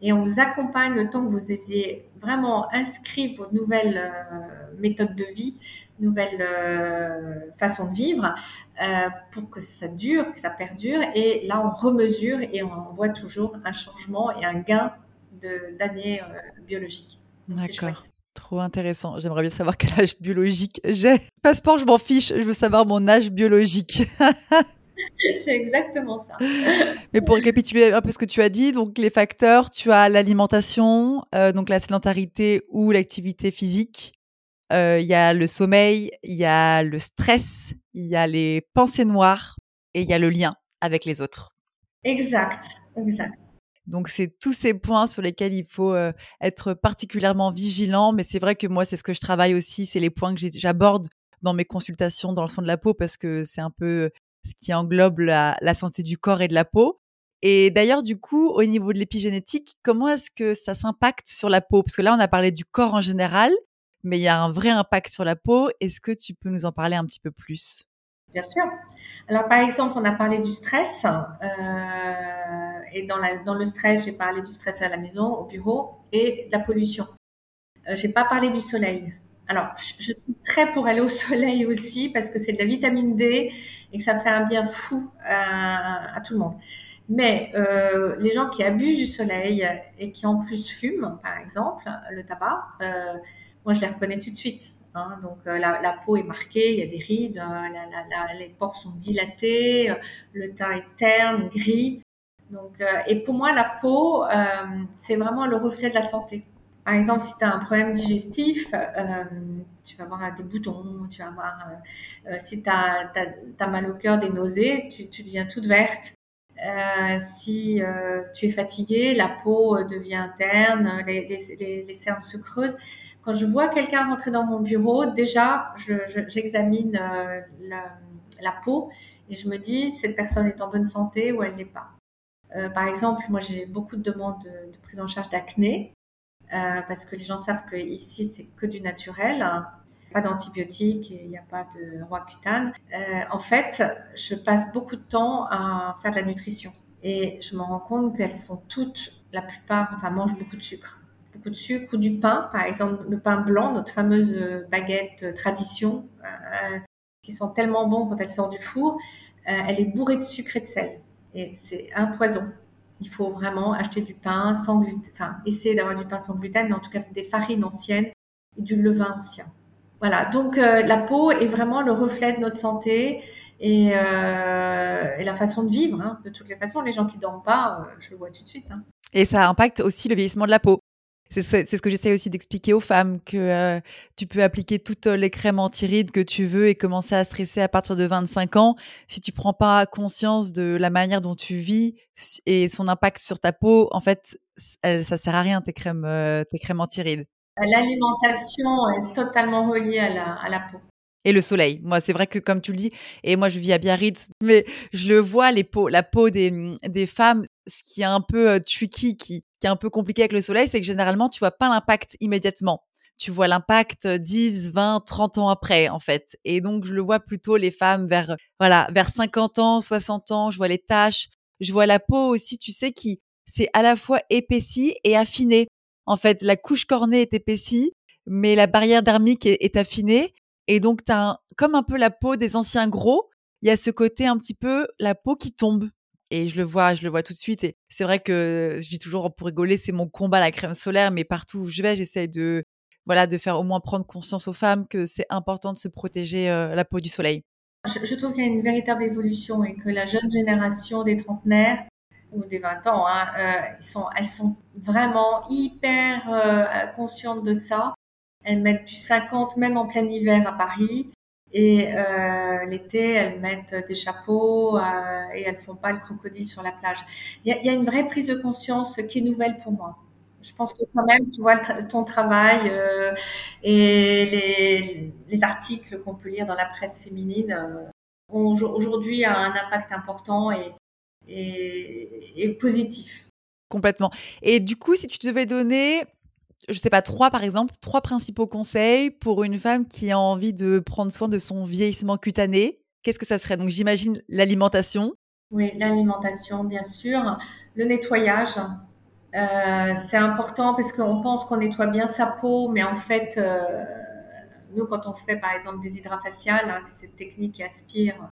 Et on vous accompagne le temps que vous ayez vraiment inscrit vos nouvelles euh, méthodes de vie, nouvelles euh, façons de vivre, euh, pour que ça dure, que ça perdure. Et là, on remesure et on voit toujours un changement et un gain d'années biologiques. D'accord. Trop intéressant. J'aimerais bien savoir quel âge biologique j'ai. Passeport, je m'en fiche. Je veux savoir mon âge biologique. C'est exactement ça. Mais pour récapituler un peu ce que tu as dit, donc les facteurs, tu as l'alimentation, euh, donc la sédentarité ou l'activité physique. Euh, il y a le sommeil, il y a le stress, il y a les pensées noires et il y a le lien avec les autres. Exact, exact. Donc c'est tous ces points sur lesquels il faut être particulièrement vigilant. Mais c'est vrai que moi, c'est ce que je travaille aussi, c'est les points que j'aborde dans mes consultations dans le fond de la peau parce que c'est un peu ce qui englobe la, santé du corps et de la peau. Et d'ailleurs, du coup, au niveau de l'épigénétique, comment est-ce que ça s'impacte sur la peau? Parce que là, on a parlé du corps en général, mais il y a un vrai impact sur la peau. Est-ce que tu peux nous en parler un petit peu plus? Bien sûr. Alors, par exemple, on a parlé du stress. Euh, et dans, la, dans le stress, j'ai parlé du stress à la maison, au bureau, et de la pollution. Euh, j'ai pas parlé du soleil. Alors, je, suis très pour aller au soleil aussi parce que c'est de la vitamine D et que ça fait un bien fou à, tout le monde. Mais euh, les gens qui abusent du soleil et qui en plus fument, par exemple, le tabac, euh, moi je les reconnais tout de suite. Hein. donc euh, la, la, peau est marquée, il y a des rides, la, les pores sont dilatés, le teint est terne, gris. Donc, euh, et pour moi, la peau, euh, c'est vraiment le reflet de la santé. Par exemple, si tu as un problème digestif, euh, tu vas avoir des boutons, tu vas avoir, si tu as, mal au cœur, des nausées, tu, tu deviens toute verte. si tu es fatigué, la peau devient terne, les, les, les, cernes se creusent. Quand je vois quelqu'un rentrer dans mon bureau, déjà, j'examine la, la peau et je me dis, cette personne est en bonne santé ou elle n'est pas. Euh, par exemple, moi j'ai beaucoup de demandes de, prise en charge d'acné euh, parce que les gens savent que ici c'est que du naturel, pas d'antibiotiques et il n'y a pas de roaccutane. Euh, en fait, je passe beaucoup de temps à faire de la nutrition et je me rends compte qu'elles sont toutes, la plupart, enfin mangent beaucoup de sucre beaucoup de sucre ou du pain, par exemple le pain blanc, notre fameuse baguette tradition, qui sent tellement bon quand elle sort du four, elle est bourrée de sucre et de sel. C'est un poison. Il faut vraiment acheter du pain sans gluten, enfin, essayer d'avoir du pain sans gluten, mais en tout cas des farines anciennes et du levain ancien. Voilà, donc euh, la peau est vraiment le reflet de notre santé et, euh, la façon de vivre. Hein. De toutes les façons, les gens qui dorment pas, euh, je le vois tout de suite. Hein. Et ça impacte aussi le vieillissement de la peau. C'est ce que j'essaie aussi d'expliquer aux femmes, que euh, tu peux appliquer toutes les crèmes anti-rides que tu veux et commencer à stresser à partir de 25 ans. Si tu prends pas conscience de la manière dont tu vis et son impact sur ta peau, en fait, ça sert à rien tes crèmes, euh, tes crèmes anti-rides. L'alimentation est totalement reliée à la, à la peau et le soleil. Moi, c'est vrai que comme tu le dis, et moi je vis à Biarritz, mais je le vois, les peaux, la peau des, des femmes, ce qui est un peu tricky, qui, est un peu compliqué avec le soleil, c'est que généralement, tu vois pas l'impact immédiatement. Tu vois l'impact 10, 20, 30 ans après, en fait. Et donc, je le vois plutôt les femmes vers, voilà, vers 50 ans, 60 ans. Je vois les taches. Je vois la peau aussi, tu sais, qui, c'est à la fois épaissie et affinée. En fait, la couche cornée est épaissie, mais la barrière dermique est, est affinée. Et donc, tu as comme un peu la peau des anciens gros. Il y a ce côté un petit peu la peau qui tombe. Et je le vois, je le vois tout de suite. Et c'est vrai que je dis toujours pour rigoler, c'est mon combat la crème solaire. Mais partout où je vais, j'essaie de, voilà, de faire au moins prendre conscience aux femmes que c'est important de se protéger euh, la peau du soleil. Je, trouve qu'il y a une véritable évolution et que la jeune génération des trentenaires ou des 20 ans, hein, euh, elles sont vraiment hyper euh, conscientes de ça elles mettent du 50 même en plein hiver à Paris. Et euh, l'été, elles mettent des chapeaux euh, et elles font pas le crocodile sur la plage. Il y a, une vraie prise de conscience qui est nouvelle pour moi. Je pense que quand même, tu vois, ton travail euh, et les, les articles qu'on peut lire dans la presse féminine ont aujourd'hui un impact important et positif. Complètement. Et du coup, si tu devais donner je sais pas, trois par exemple, trois principaux conseils pour une femme qui a envie de prendre soin de son vieillissement cutané. Qu'est-ce que ça serait? Donc j'imagine l'alimentation. Oui, l'alimentation, bien sûr. Le nettoyage, euh, c'est important parce qu'on pense qu'on nettoie bien sa peau, mais en fait, euh, nous, quand on fait par exemple des hydrafaciales, hein, cette technique qui aspire,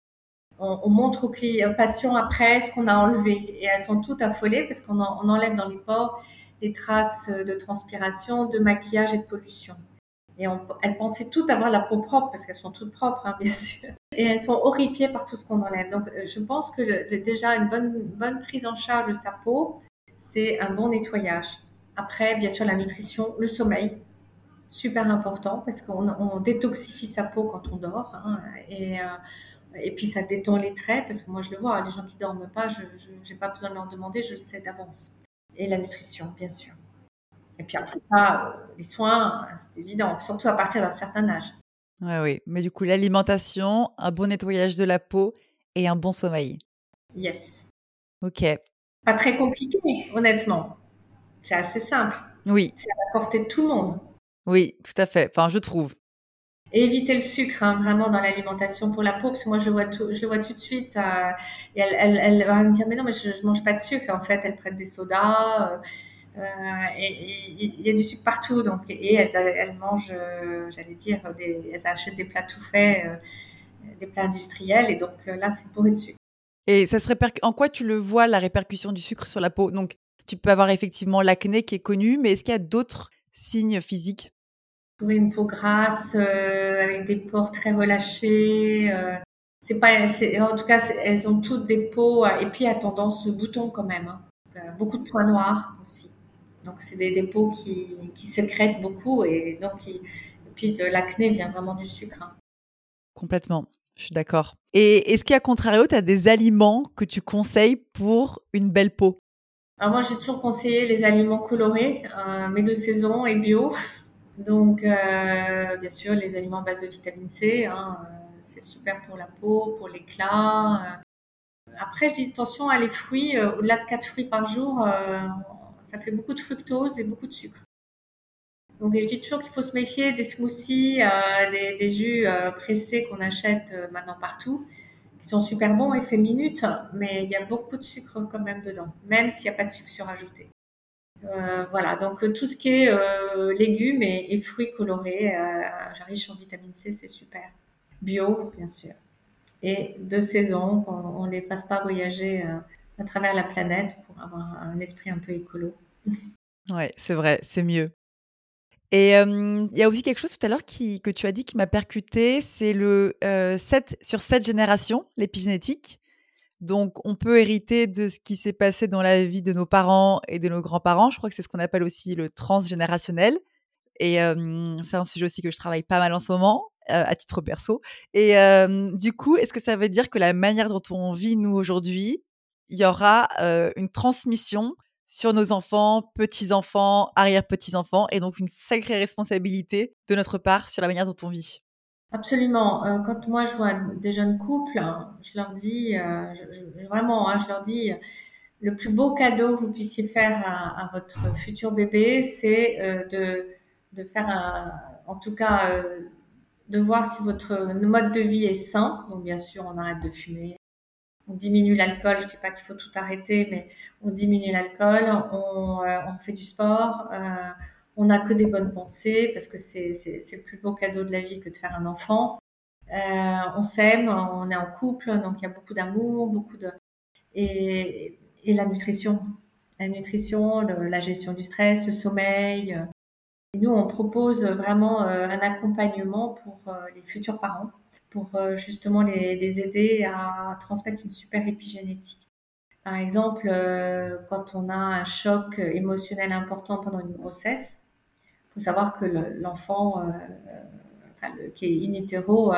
on, on montre aux patients après ce qu'on a enlevé. Et elles sont toutes affolées parce qu'on en, on enlève dans les pores des traces de transpiration, de maquillage et de pollution. Et elles pensaient toutes avoir la peau propre, parce qu'elles sont toutes propres, hein, bien sûr. Et elles sont horrifiées par tout ce qu'on enlève. Donc, je pense que déjà une bonne, prise en charge de sa peau, c'est un bon nettoyage. Après, bien sûr, la nutrition, le sommeil, super important, parce qu'on on détoxifie sa peau quand on dort. Hein, et, euh, et puis, ça détend les traits, parce que moi, je le vois, les gens qui dorment pas, je n'ai pas besoin de leur demander, je le sais d'avance et la nutrition, bien sûr. Et puis après ça, euh, les soins, c'est évident, surtout à partir d'un certain âge. Oui, oui. Mais du coup, l'alimentation, un bon nettoyage de la peau et un bon sommeil. Yes. Ok. Pas très compliqué, honnêtement. C'est assez simple. Oui. C'est à la portée de tout le monde. Oui, tout à fait. Enfin, je trouve. Éviter le sucre, hein, vraiment, dans l'alimentation pour la peau, parce que moi, je le vois tout, de suite. Euh, elle, va me dire, mais non, mais je, je mange pas de sucre. En fait, elle prête des sodas. Euh, euh et il y a du sucre partout. Donc, et elles, elles j'allais dire, des, elles achètent des plats tout faits, des plats industriels. Et donc là, c'est bourré de sucre. Et ça se. En quoi tu le vois, la répercussion du sucre sur la peau? Donc, tu peux avoir effectivement l'acné qui est connu, mais est-ce qu'il y a d'autres signes physiques? Trouver une peau grasse euh, avec des pores très relâchés. Euh, c'est pas, en tout cas, elles ont toutes des peaux et puis à tendance bouton quand même. Hein. Euh, beaucoup de points noirs aussi. Donc c'est des, des, peaux qui, qui sécrètent beaucoup et donc et puis l'acné vient vraiment du sucre. Hein. Complètement. Je suis d'accord. Et est-ce qu'à contrario, tu as des aliments que tu conseilles pour une belle peau? Alors moi, j'ai toujours conseillé les aliments colorés, euh, mais de saison et bio. Donc, euh, bien sûr, les aliments à base de vitamine C, hein, euh, c'est super pour la peau, pour l'éclat. Euh. Après, je dis attention à les fruits, euh, au-delà de 4 fruits par jour, euh, ça fait beaucoup de fructose et beaucoup de sucre. Donc, je dis toujours qu'il faut se méfier des smoothies, des, des, jus pressés qu'on achète maintenant partout, qui sont super bons, effet minute, mais il y a beaucoup de sucre quand même dedans, même s'il n'y a pas de sucre surajouté. Euh, voilà, donc euh, tout ce qui est euh, légumes et, fruits colorés, euh, riche en vitamine C, c'est super. Bio, bien sûr. Et de saison, qu'on ne les fasse pas voyager à travers la planète pour avoir un esprit un peu écolo. ouais, c'est vrai, c'est mieux. Et il y a aussi quelque chose tout à l'heure que tu as dit qui m'a percuté, c'est le 7 sur 7 générations, l'épigénétique. Donc, on peut hériter de ce qui s'est passé dans la vie de nos parents et de nos grands-parents. Je crois que c'est ce qu'on appelle aussi le transgénérationnel. Et c'est un sujet aussi que je travaille pas mal en ce moment, euh, à titre perso. Et du coup, est-ce que ça veut dire que la manière dont on vit, nous, aujourd'hui, il y aura une transmission sur nos enfants, petits-enfants, arrière-petits-enfants, et donc une sacrée responsabilité de notre part sur la manière dont on vit? Absolument. Euh, quand moi je vois des jeunes couples, je leur dis, euh, je, je, vraiment, hein, je leur dis, le plus beau cadeau que vous puissiez faire à, à votre futur bébé, c'est euh, de, de faire un, en tout cas, euh, de voir si votre mode de vie est sain. Donc bien sûr, on arrête de fumer, on diminue l'alcool. Je dis pas qu'il faut tout arrêter, mais on diminue l'alcool, on, euh, on, fait du sport on n'a que des bonnes pensées parce que c'est le plus beau cadeau de la vie que de faire un enfant. Euh, on s'aime, on est en couple, donc il y a beaucoup d'amour, beaucoup de et, et, la nutrition, la nutrition, la gestion du stress, le sommeil. Et nous, on propose vraiment euh, un accompagnement pour euh, les futurs parents, pour euh, justement les, les, aider à transmettre une super épigénétique. Par exemple, quand on a un choc émotionnel important pendant une grossesse, faut savoir que l'enfant qui est in utero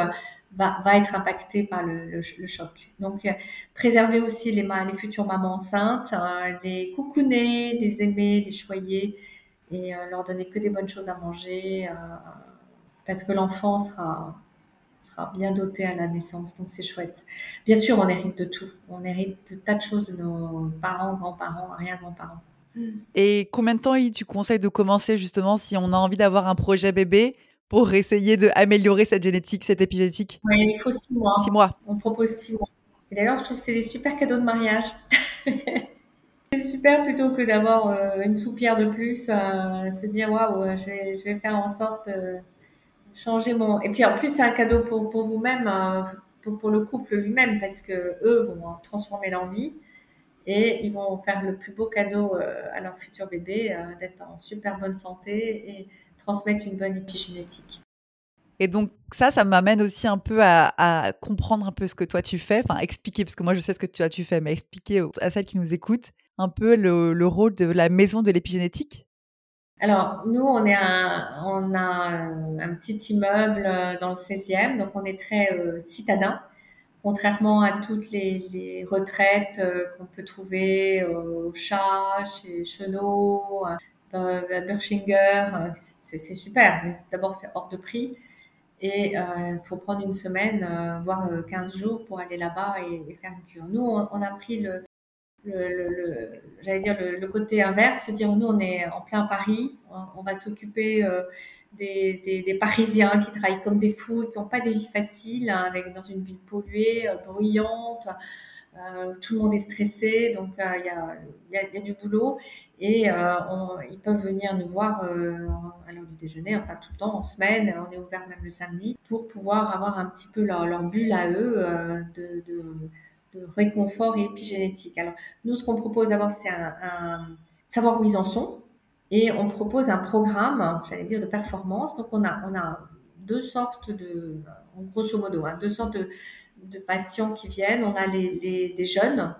va, être impacté par le, choc. Donc, préserver aussi les, futures mamans enceintes, les coucouner, les aimer, les choyer et leur donner que des bonnes choses à manger parce que l'enfant sera sera bien doté à la naissance, donc c'est chouette. Bien sûr, on hérite de tout. On hérite de tas de choses de nos parents, grands-parents, arrière-grands-parents. Et combien de temps tu conseilles de commencer justement si on a envie d'avoir un projet bébé pour essayer d'améliorer cette génétique, cette épigénétique? Oui, il faut six mois. Six mois. On propose six mois. Et d'ailleurs, je trouve que c'est des super cadeaux de mariage. c'est super plutôt que d'avoir euh, une soupière de plus, euh, se dire waouh, je vais, je vais faire en sorte euh, changer mon. Et puis en plus, c'est un cadeau pour, pour vous-même, hein, pour, pour, le couple lui-même, parce que eux vont transformer leur vie et ils vont faire le plus beau cadeau euh, à leur futur bébé, euh, d'être en super bonne santé et transmettre une bonne épigénétique. Et donc ça, ça m'amène aussi un peu à, à, comprendre un peu ce que toi tu fais, enfin expliquer, parce que moi je sais ce que tu, tu fais, mais expliquer à celles qui nous écoutent un peu le, le rôle de la maison de l'épigénétique. Alors, nous, on, est un, on a un, petit immeuble euh, dans le 16e, donc on est très euh, citadin, contrairement à toutes les, retraites euh, qu'on peut trouver au Chat, chez Chenot, à Burchinger. C'est super, mais d'abord, c'est hors de prix. Et il faut prendre une semaine, voire 15 jours pour aller là-bas et, faire une cure. Nous, on a pris le, j'allais dire le, côté inverse, se dire nous on est en plein Paris, on, va s'occuper euh, des, Parisiens qui travaillent comme des fous et qui n'ont pas des vies faciles, hein, dans une ville polluée, euh, bruyante, euh, tout le monde est stressé, donc il y a, y, a, du boulot et ils peuvent venir nous voir à l'heure du déjeuner, enfin tout le temps en semaine, on est ouvert même le samedi pour pouvoir avoir un petit peu leur, bulle à eux de, réconfort et épigénétique. Alors, nous, ce qu'on propose d'abord, c'est un, savoir où ils en sont. Et on propose un programme, j'allais dire, de performance. Donc, on a, deux sortes de, grosso modo, hein, deux sortes de, patients qui viennent. On a des jeunes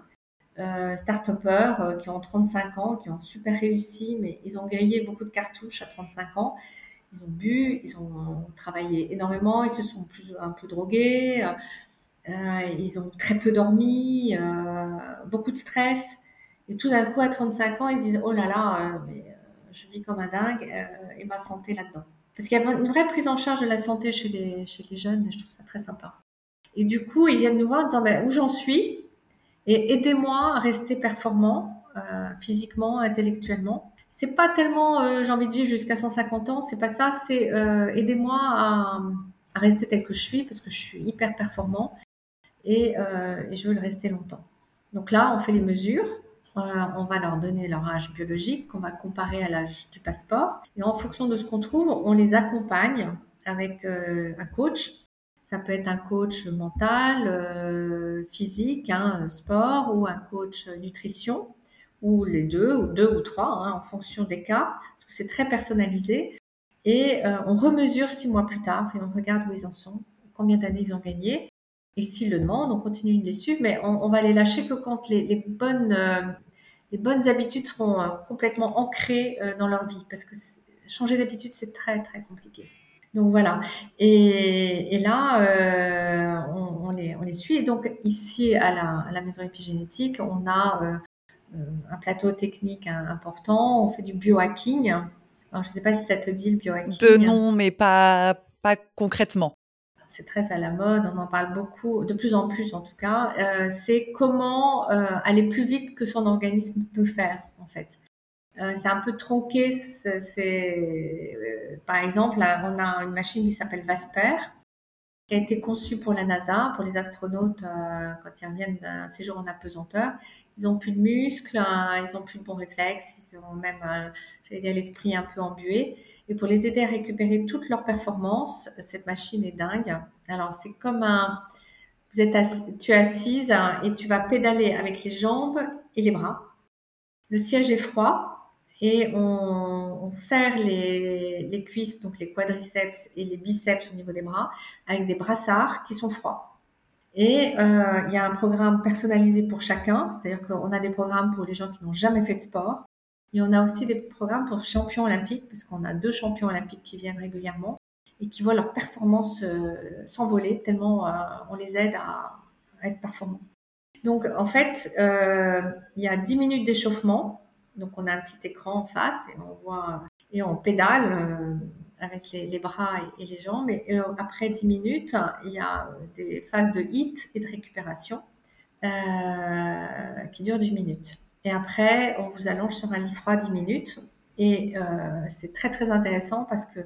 euh, start-upers euh, qui ont 35 ans, qui ont super réussi, mais ils ont grillé beaucoup de cartouches à 35 ans. Ils ont bu, ils ont travaillé énormément, ils se sont un peu drogués, euh, ils ont très peu dormi, euh, beaucoup de stress. Et tout d'un coup, à 35 ans, ils se disent Oh là là, je vis comme un dingue et ma santé là-dedans. Parce qu'il y a une vraie prise en charge de la santé chez les, jeunes et je trouve ça très sympa. Et du coup, ils viennent nous voir en disant ben, Où j'en suis Et aidez-moi à rester performant physiquement, intellectuellement. C'est pas tellement j'ai envie de vivre jusqu'à 150 ans, c'est pas ça, c'est aidez-moi à, rester tel que je suis parce que je suis hyper performant euh, et, je veux le rester longtemps. Donc là, on fait les mesures. Euh, on va leur donner leur âge biologique qu'on va comparer à l'âge du passeport. Et en fonction de ce qu'on trouve, on les accompagne avec euh, un coach. Ça peut être un coach mental, physique, hein, sport, ou un coach nutrition, ou les deux, ou deux ou trois, hein, en fonction des cas, parce que c'est très personnalisé. Et on remesure six mois plus tard et on regarde où ils en sont, combien d'années ils ont gagné. Et s'ils le demandent, on continue de les suivre, mais on, va les lâcher que quand les, bonnes, euh, les bonnes habitudes seront euh, complètement ancrées euh, dans leur vie. Parce que changer d'habitude, c'est très, très compliqué. Donc voilà. Et, là, on, les, on, les, suit. Et donc ici, à la, maison épigénétique, on a un plateau technique important. On fait du biohacking. Je ne sais pas si ça te dit le biohacking. De nom, mais pas concrètement c'est très à la mode, on en parle beaucoup, de plus en plus en tout cas, euh, c'est comment euh, aller plus vite que son organisme peut faire en fait. Euh, c'est un peu tronqué, c'est, par exemple, on a une machine qui s'appelle Vasper, qui a été conçue pour la NASA, pour les astronautes quand ils reviennent d'un séjour en apesanteur. Ils ont plus de muscles, hein, ils ont plus de bons réflexes, ils ont même, j'allais dire, l'esprit un peu embué. Et pour les aider à récupérer toutes leurs performances, cette machine est dingue. Alors, c'est comme un, vous êtes tu es assise hein, et tu vas pédaler avec les jambes et les bras. Le siège est froid et on, serre les, les, cuisses, donc les quadriceps et les biceps au niveau des bras, avec des brassards qui sont froids. Et euh, il y a un programme personnalisé pour chacun, c'est-à-dire qu'on a des programmes pour les gens qui n'ont jamais fait de sport, Et on a aussi des programmes pour champions olympiques, parce qu'on a deux champions olympiques qui viennent régulièrement et qui voient leur performance euh, s'envoler tellement euh, on les aide à, être performants. Donc en fait, euh, il y a 10 minutes d'échauffement. Donc on a un petit écran en face et on voit et on pédale avec les, bras et, les jambes. Et après 10 minutes, il y a des phases de hit et de récupération qui durent 10 minutes. Et après, on vous allonge sur un lit froid 10 minutes. Et c'est très très intéressant parce que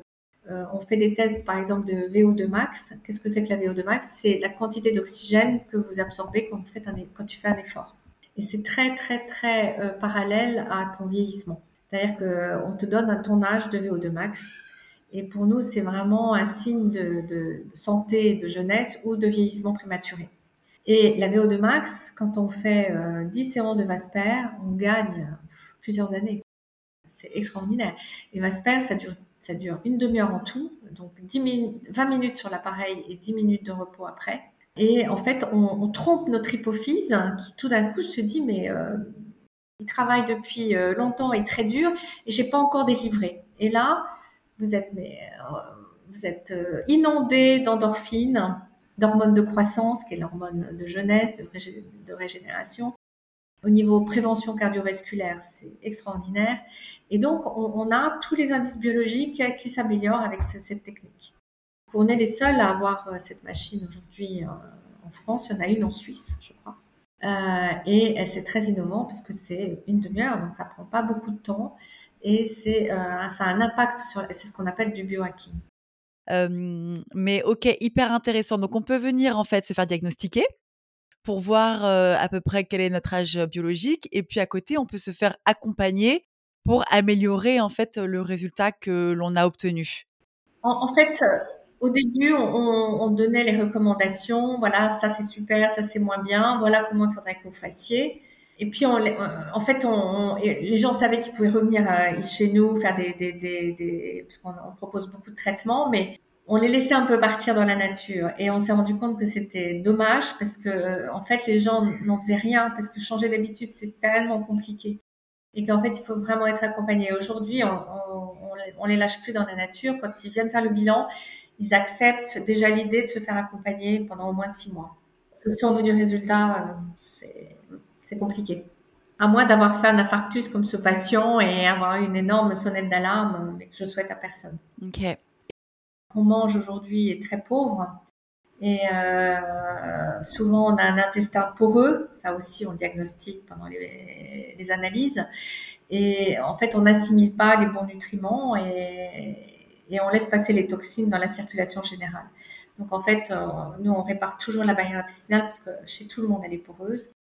euh, on fait des tests, par exemple, de VO2 max. Qu'est-ce que c'est que la VO2 max? C'est la quantité d'oxygène que vous absorbez quand, vous faites un, tu fais un effort. Et c'est très, très, très euh, parallèle à ton vieillissement. C'est-à-dire qu'on te donne un ton âge de VO2 max. Et pour nous, c'est vraiment un signe de, santé, de jeunesse ou de vieillissement prématuré. Et la VO2 max, quand on fait 10 euh, séances de Vasper, on gagne plusieurs années. C'est extraordinaire. Et Vasper, ça dure ça dure une demi-heure en tout, donc 10 20 minutes sur l'appareil et 10 minutes de repos après. Et en fait, on, trompe notre hypophyse qui tout d'un coup se dit mais euh, il travaille depuis euh, longtemps et très dur et j'ai pas encore délivré. Et là, euh, vous êtes inondé d'endorphines, d'hormones de croissance, qui est l'hormone de jeunesse, de régénération, au niveau prévention cardiovasculaire, c'est extraordinaire. Et donc, on, a tous les indices biologiques qui s'améliorent avec cette technique. On est les seuls à avoir euh, cette machine aujourd'hui euh, en France. Il y en a une en Suisse, je crois. Euh, et c'est très innovant parce que c'est une demi-heure, donc ça prend pas beaucoup de temps. Et c'est, ça a un impact sur, c'est ce qu'on appelle du biohacking. Mais ok, hyper intéressant. Donc on peut venir en fait se faire diagnostiquer pour voir à peu près quel est notre âge biologique. Et puis à côté, on peut se faire accompagner pour améliorer en fait le résultat que l'on a obtenu. En, fait, au début, on, donnait les recommandations. Voilà, ça c'est super, ça c'est moins bien. Voilà comment il faudrait que vous fassiez. Et puis, on, en fait, on, les gens savaient qu'ils pouvaient revenir chez nous, faire des, des, des, des parce qu'on propose beaucoup de traitements, mais on les laissait un peu partir dans la nature et on s'est rendu compte que c'était dommage parce que euh, en fait les gens n'en faisaient rien parce que changer d'habitude c'est tellement compliqué et qu'en fait il faut vraiment être accompagné. Aujourd'hui on, on, les lâche plus dans la nature quand ils viennent faire le bilan ils acceptent déjà l'idée de se faire accompagner pendant au moins six mois. Parce que si on veut du résultat euh, c'est compliqué. À moins d'avoir fait un infarctus comme ce patient et avoir une énorme sonnette d'alarme, mais que je souhaite à personne. Ok qu'on mange aujourd'hui est très pauvre. Et euh, souvent, on a un intestin poreux. Ça aussi, on diagnostique pendant les, analyses. Et en fait, on n'assimile pas les bons nutriments et, on laisse passer les toxines dans la circulation générale. Donc, en fait, euh, nous, on répare toujours la barrière intestinale parce que chez tout le monde, elle est poreuse.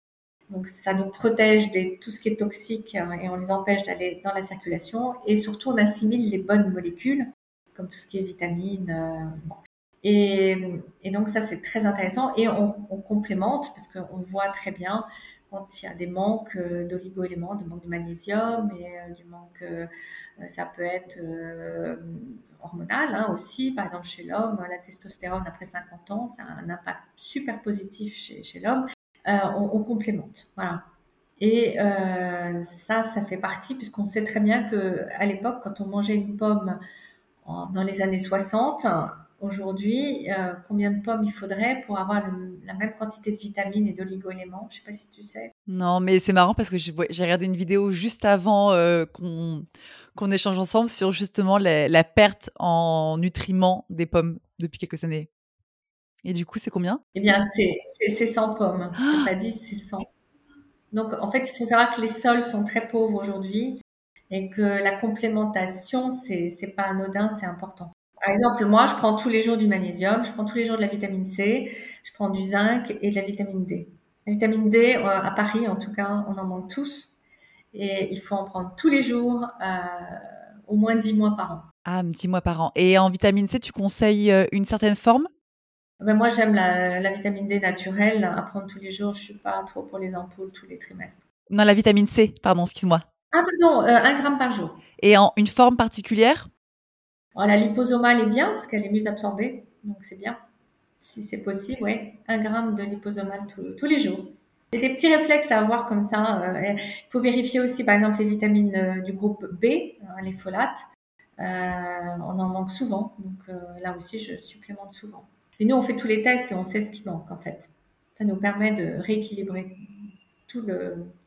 Donc, ça nous protège de tout ce qui est toxique hein, et on les empêche d'aller dans la circulation. Et surtout, on assimile les bonnes molécules comme tout ce qui est vitamines. Euh, et, donc ça, c'est très intéressant. Et on, complémente parce qu'on voit très bien quand il y a des manques euh, d'oligo-éléments, de manque de magnésium et euh, du manque, ça peut être hormonal hein, aussi. Par exemple, chez l'homme, la testostérone après 50 ans, ça a un impact super positif chez, l'homme. On, complémente. Voilà. Et ça, ça fait partie, puisqu'on sait très bien que à l'époque, quand on mangeait une pomme dans les années 60, aujourd'hui, euh, combien de pommes il faudrait pour avoir la même quantité de vitamines et d'oligo-éléments? Je ne sais pas si tu sais. Non, mais c'est marrant parce que j'ai regardé une vidéo juste avant euh, qu'on échange ensemble sur justement la, perte en nutriments des pommes depuis quelques années. Et du coup, c'est combien? Eh bien, c'est 100 pommes. C'est pas 10, c'est 100. Donc, en fait, il faut savoir que les sols sont très pauvres aujourd'hui et que la complémentation, c'est c'est pas anodin, c'est important. Par exemple, moi, je prends tous les jours du magnésium, je prends tous les jours de la vitamine C, je prends du zinc et de la vitamine D. La vitamine D, euh, à Paris, en tout cas, on en manque tous. Et il faut en prendre tous les jours, euh, au moins 10 mois par an. Ah, 10 mois par an. Et en vitamine C, tu conseilles euh, une certaine forme? Ben Moi, j'aime la, la, vitamine D naturelle. À prendre tous les jours, je suis pas trop pour les ampoules tous les trimestres. Non, la vitamine C, pardon, excuse-moi. Ah pardon, euh, un gramme par jour. Et en une forme particulière? Oh, La liposomale est bien parce qu'elle est mieux absorbée, donc c'est bien. Si c'est possible, oui. Un gramme de liposomale tous les jours. Il y a des petits réflexes à avoir comme ça. Euh, il faut vérifier aussi, par exemple, les vitamines euh, du groupe B, hein, les folates. on en manque souvent, donc là aussi, je supplémente souvent. Et nous, on fait tous les tests et on sait ce qui manque en fait. Ça nous permet de rééquilibrer tout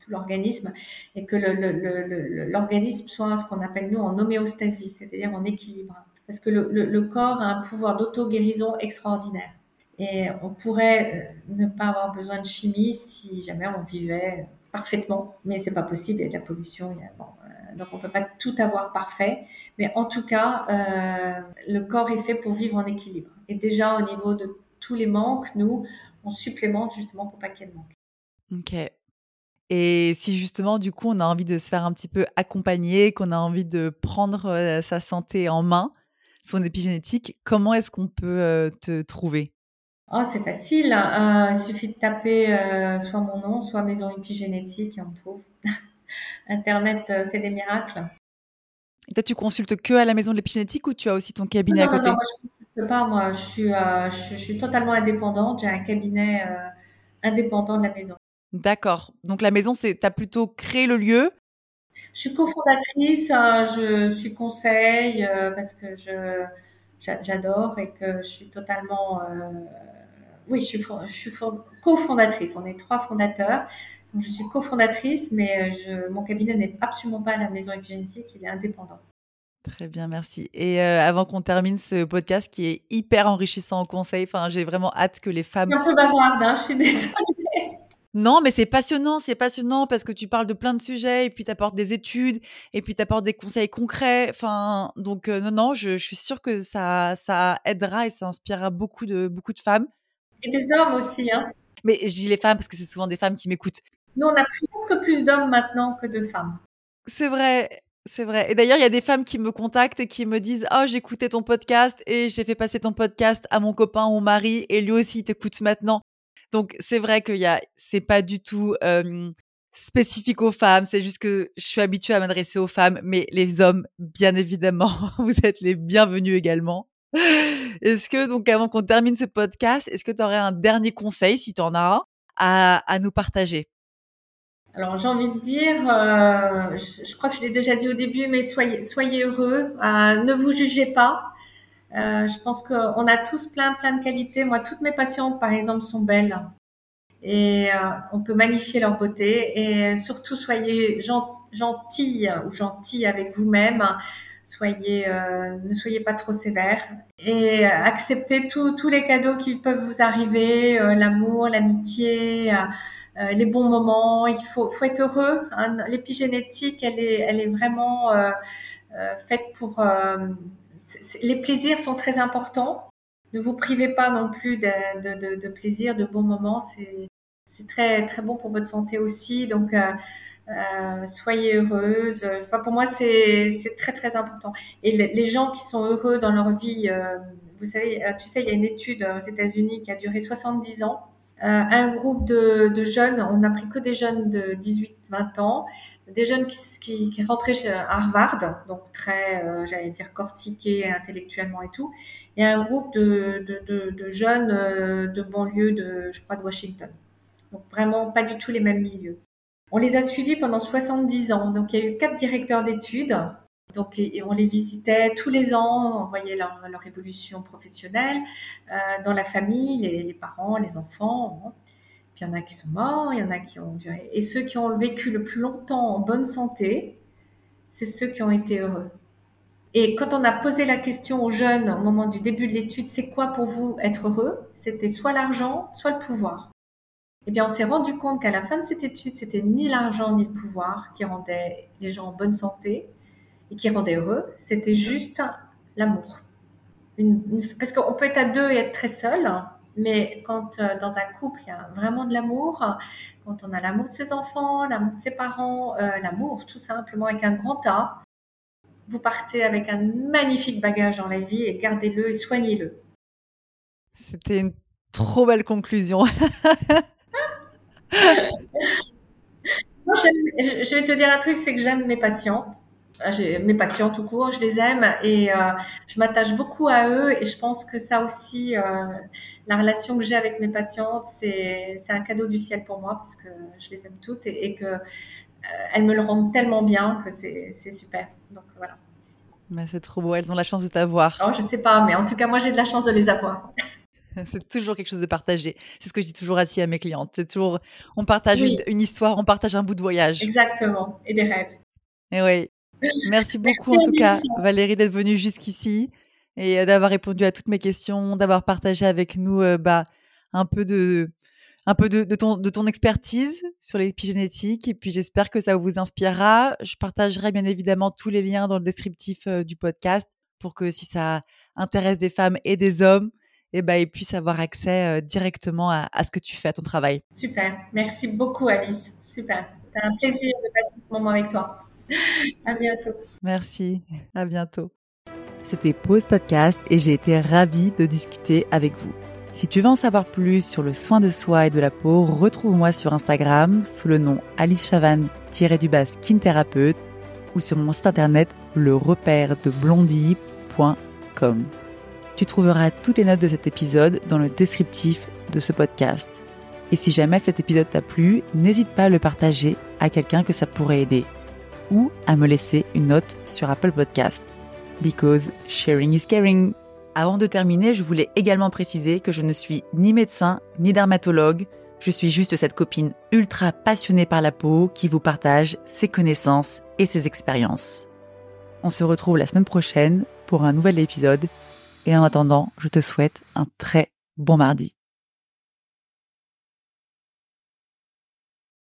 l'organisme et que l'organisme soit ce qu'on appelle nous en homéostasie, c'est-à-dire en équilibre. Parce que le, corps a un pouvoir d'auto-guérison extraordinaire. Et on pourrait euh, ne pas avoir besoin de chimie si jamais on vivait parfaitement, mais c'est pas possible. Il y a de la pollution, euh, donc on peut pas tout avoir parfait. Mais en tout cas, euh, le corps est fait pour vivre en équilibre. Et déjà au niveau de tous les manques, nous, on supplémente justement pour pas qu'il y ait de manque. Ok. Et si justement, du coup, on a envie de se faire un petit peu accompagner, qu'on a envie de prendre sa santé en main, son épigénétique, comment est-ce qu'on peut te trouver? Oh, c'est facile. Hein. Euh, il suffit de taper euh, soit mon nom, soit maison épigénétique et on me trouve. Internet euh, fait des miracles. Et toi, tu consultes que à la maison de l'épigénétique ou tu as aussi ton cabinet à côté Non, moi, je ne consulte pas. Moi, je suis, je, suis totalement indépendante. J'ai un cabinet indépendant de la maison. D'accord. Donc la maison, c'est, tu as plutôt créé le lieu? Je suis cofondatrice, je suis conseil parce que je, j'adore et que je suis totalement oui, je suis, je suis cofondatrice. On est trois fondateurs. je suis cofondatrice, mais euh, je, mon cabinet n'est absolument pas à la maison épigénétique, il est indépendant. Très bien, merci. Et euh, avant qu'on termine ce podcast qui est hyper enrichissant en conseil, enfin, j'ai vraiment hâte que les femmes. Je suis un peu bavarde, hein, je suis désolée. Non, mais c'est passionnant, c'est passionnant parce que tu parles de plein de sujets et puis tu apportes des études et puis tu apportes des conseils concrets. Enfin, donc euh, non, non, je, je, suis sûre que ça, ça aidera et ça inspirera beaucoup de, beaucoup de femmes. Et des hommes aussi. Hein. Mais je dis les femmes parce que c'est souvent des femmes qui m'écoutent. Nous, on a presque plus d'hommes maintenant que de femmes. C'est vrai. C'est vrai. Et d'ailleurs, il y a des femmes qui me contactent et qui me disent Oh, j'écoutais ton podcast et j'ai fait passer ton podcast à mon copain ou mon mari et lui aussi t'écoute maintenant. Donc, c'est vrai que a, c'est pas du tout spécifique aux femmes. C'est juste que je suis habituée à m'adresser aux femmes, mais les hommes, bien évidemment, vous êtes les bienvenus également. Est-ce que, donc, avant qu'on termine ce podcast, est-ce que tu aurais un dernier conseil, si tu en as un, à, nous partager? Alors j'ai envie de dire, euh, je, crois que je l'ai déjà dit au début, mais soyez, soyez heureux, euh, ne vous jugez pas. Euh, je pense qu'on a tous plein plein de qualités. Moi, toutes mes patientes, par exemple, sont belles et on peut magnifier leur beauté. Et surtout, soyez gentils ou gentils avec vous-même soyez, euh, ne soyez pas trop sévère et acceptez tous les cadeaux qui peuvent vous arriver, euh, l'amour, l'amitié, euh, les bons moments. Il faut, faut être heureux. Hein. L'épigénétique, elle est, elle est vraiment faite pour. les plaisirs sont très importants. Ne vous privez pas non plus de, de, de, de plaisir, de bons moments. C'est très très bon pour votre santé aussi. Donc euh, soyez heureuse. Enfin, pour moi, c'est très très important. Et les gens qui sont heureux dans leur vie, euh, vous savez, euh, tu sais, il y a une étude aux États-Unis qui a duré 70 ans. Un groupe de, jeunes, on n'a pris que des jeunes de 18-20 ans, des jeunes qui, rentraient chez Harvard, donc très, j'allais dire, cortiqués intellectuellement et tout, et un groupe de, jeunes de banlieue de, je crois, de Washington. Donc vraiment pas du tout les mêmes milieux. On les a suivis pendant 70 ans. Donc, il y a eu quatre directeurs d'études. Donc, on les visitait tous les ans, on voyait leur, évolution professionnelle euh, dans la famille, les, parents, les enfants. Puis il y en a qui sont morts, il y en a qui ont duré. Et ceux qui ont vécu le plus longtemps en bonne santé, c'est ceux qui ont été heureux. Et quand on a posé la question aux jeunes au moment du début de l'étude, c'est quoi pour vous être heureux? C'était soit l'argent, soit le pouvoir eh bien, on s'est rendu compte qu'à la fin de cette étude, c'était ni l'argent ni le pouvoir qui rendait les gens en bonne santé et qui rendait heureux, c'était juste l'amour. parce qu'on peut être à deux et être très seul, mais quand euh, dans un couple, il y a vraiment de l'amour, quand on a l'amour de ses enfants, l'amour de ses parents, euh, l'amour tout simplement avec un grand A, vous partez avec un magnifique bagage dans la vie et gardez-le et soignez-le. C'était une trop belle conclusion. je vais te dire un truc, c'est que j'aime mes patientes. Ah, mes patients tout court, je les aime et euh, je m'attache beaucoup à eux et je pense que ça aussi, euh, la relation que j'ai avec mes patientes, c'est un cadeau du ciel pour moi parce que je les aime toutes et, et que euh, elles me le rendent tellement bien que c'est super. Donc voilà. C'est trop beau, elles ont la chance de t'avoir. Oh, je sais pas, mais en tout cas moi j'ai de la chance de les avoir. C'est toujours quelque chose de partagé. C'est ce que je dis toujours assis à mes clientes. C'est toujours, on partage une, une, histoire, on partage un bout de voyage. Exactement, et des rêves. Et oui, Merci beaucoup en tout cas, Valérie, d'être venue jusqu'ici et euh, d'avoir répondu à toutes mes questions, d'avoir partagé avec nous euh, bah, un peu de un peu de, ton, de ton expertise sur l'épigénétique et puis j'espère que ça vous inspirera. Je partagerai bien évidemment tous les liens dans le descriptif euh, du podcast pour que si ça intéresse des femmes et des hommes, eh ben, ils puissent avoir accès directement à, à, ce que tu fais, à ton travail. Super, merci beaucoup Alice, super. C'est un plaisir de passer ce moment avec toi. À bientôt. Merci. À bientôt. C'était Pause Podcast et j'ai été ravie de discuter avec vous. Si tu veux en savoir plus sur le soin de soi et de la peau, retrouve-moi sur Instagram sous le nom Alice Chavan-du-bas thérapeute ou sur mon site internet le repère de blondie.com. Tu trouveras toutes les notes de cet épisode dans le descriptif de ce podcast. Et si jamais cet épisode t'a plu, n'hésite pas à le partager à quelqu'un que ça pourrait aider ou à me laisser une note sur Apple Podcast. Because sharing is caring. Avant de terminer, je voulais également préciser que je ne suis ni médecin ni dermatologue. Je suis juste cette copine ultra passionnée par la peau qui vous partage ses connaissances et ses expériences. On se retrouve la semaine prochaine pour un nouvel épisode et en attendant, je te souhaite un très bon mardi.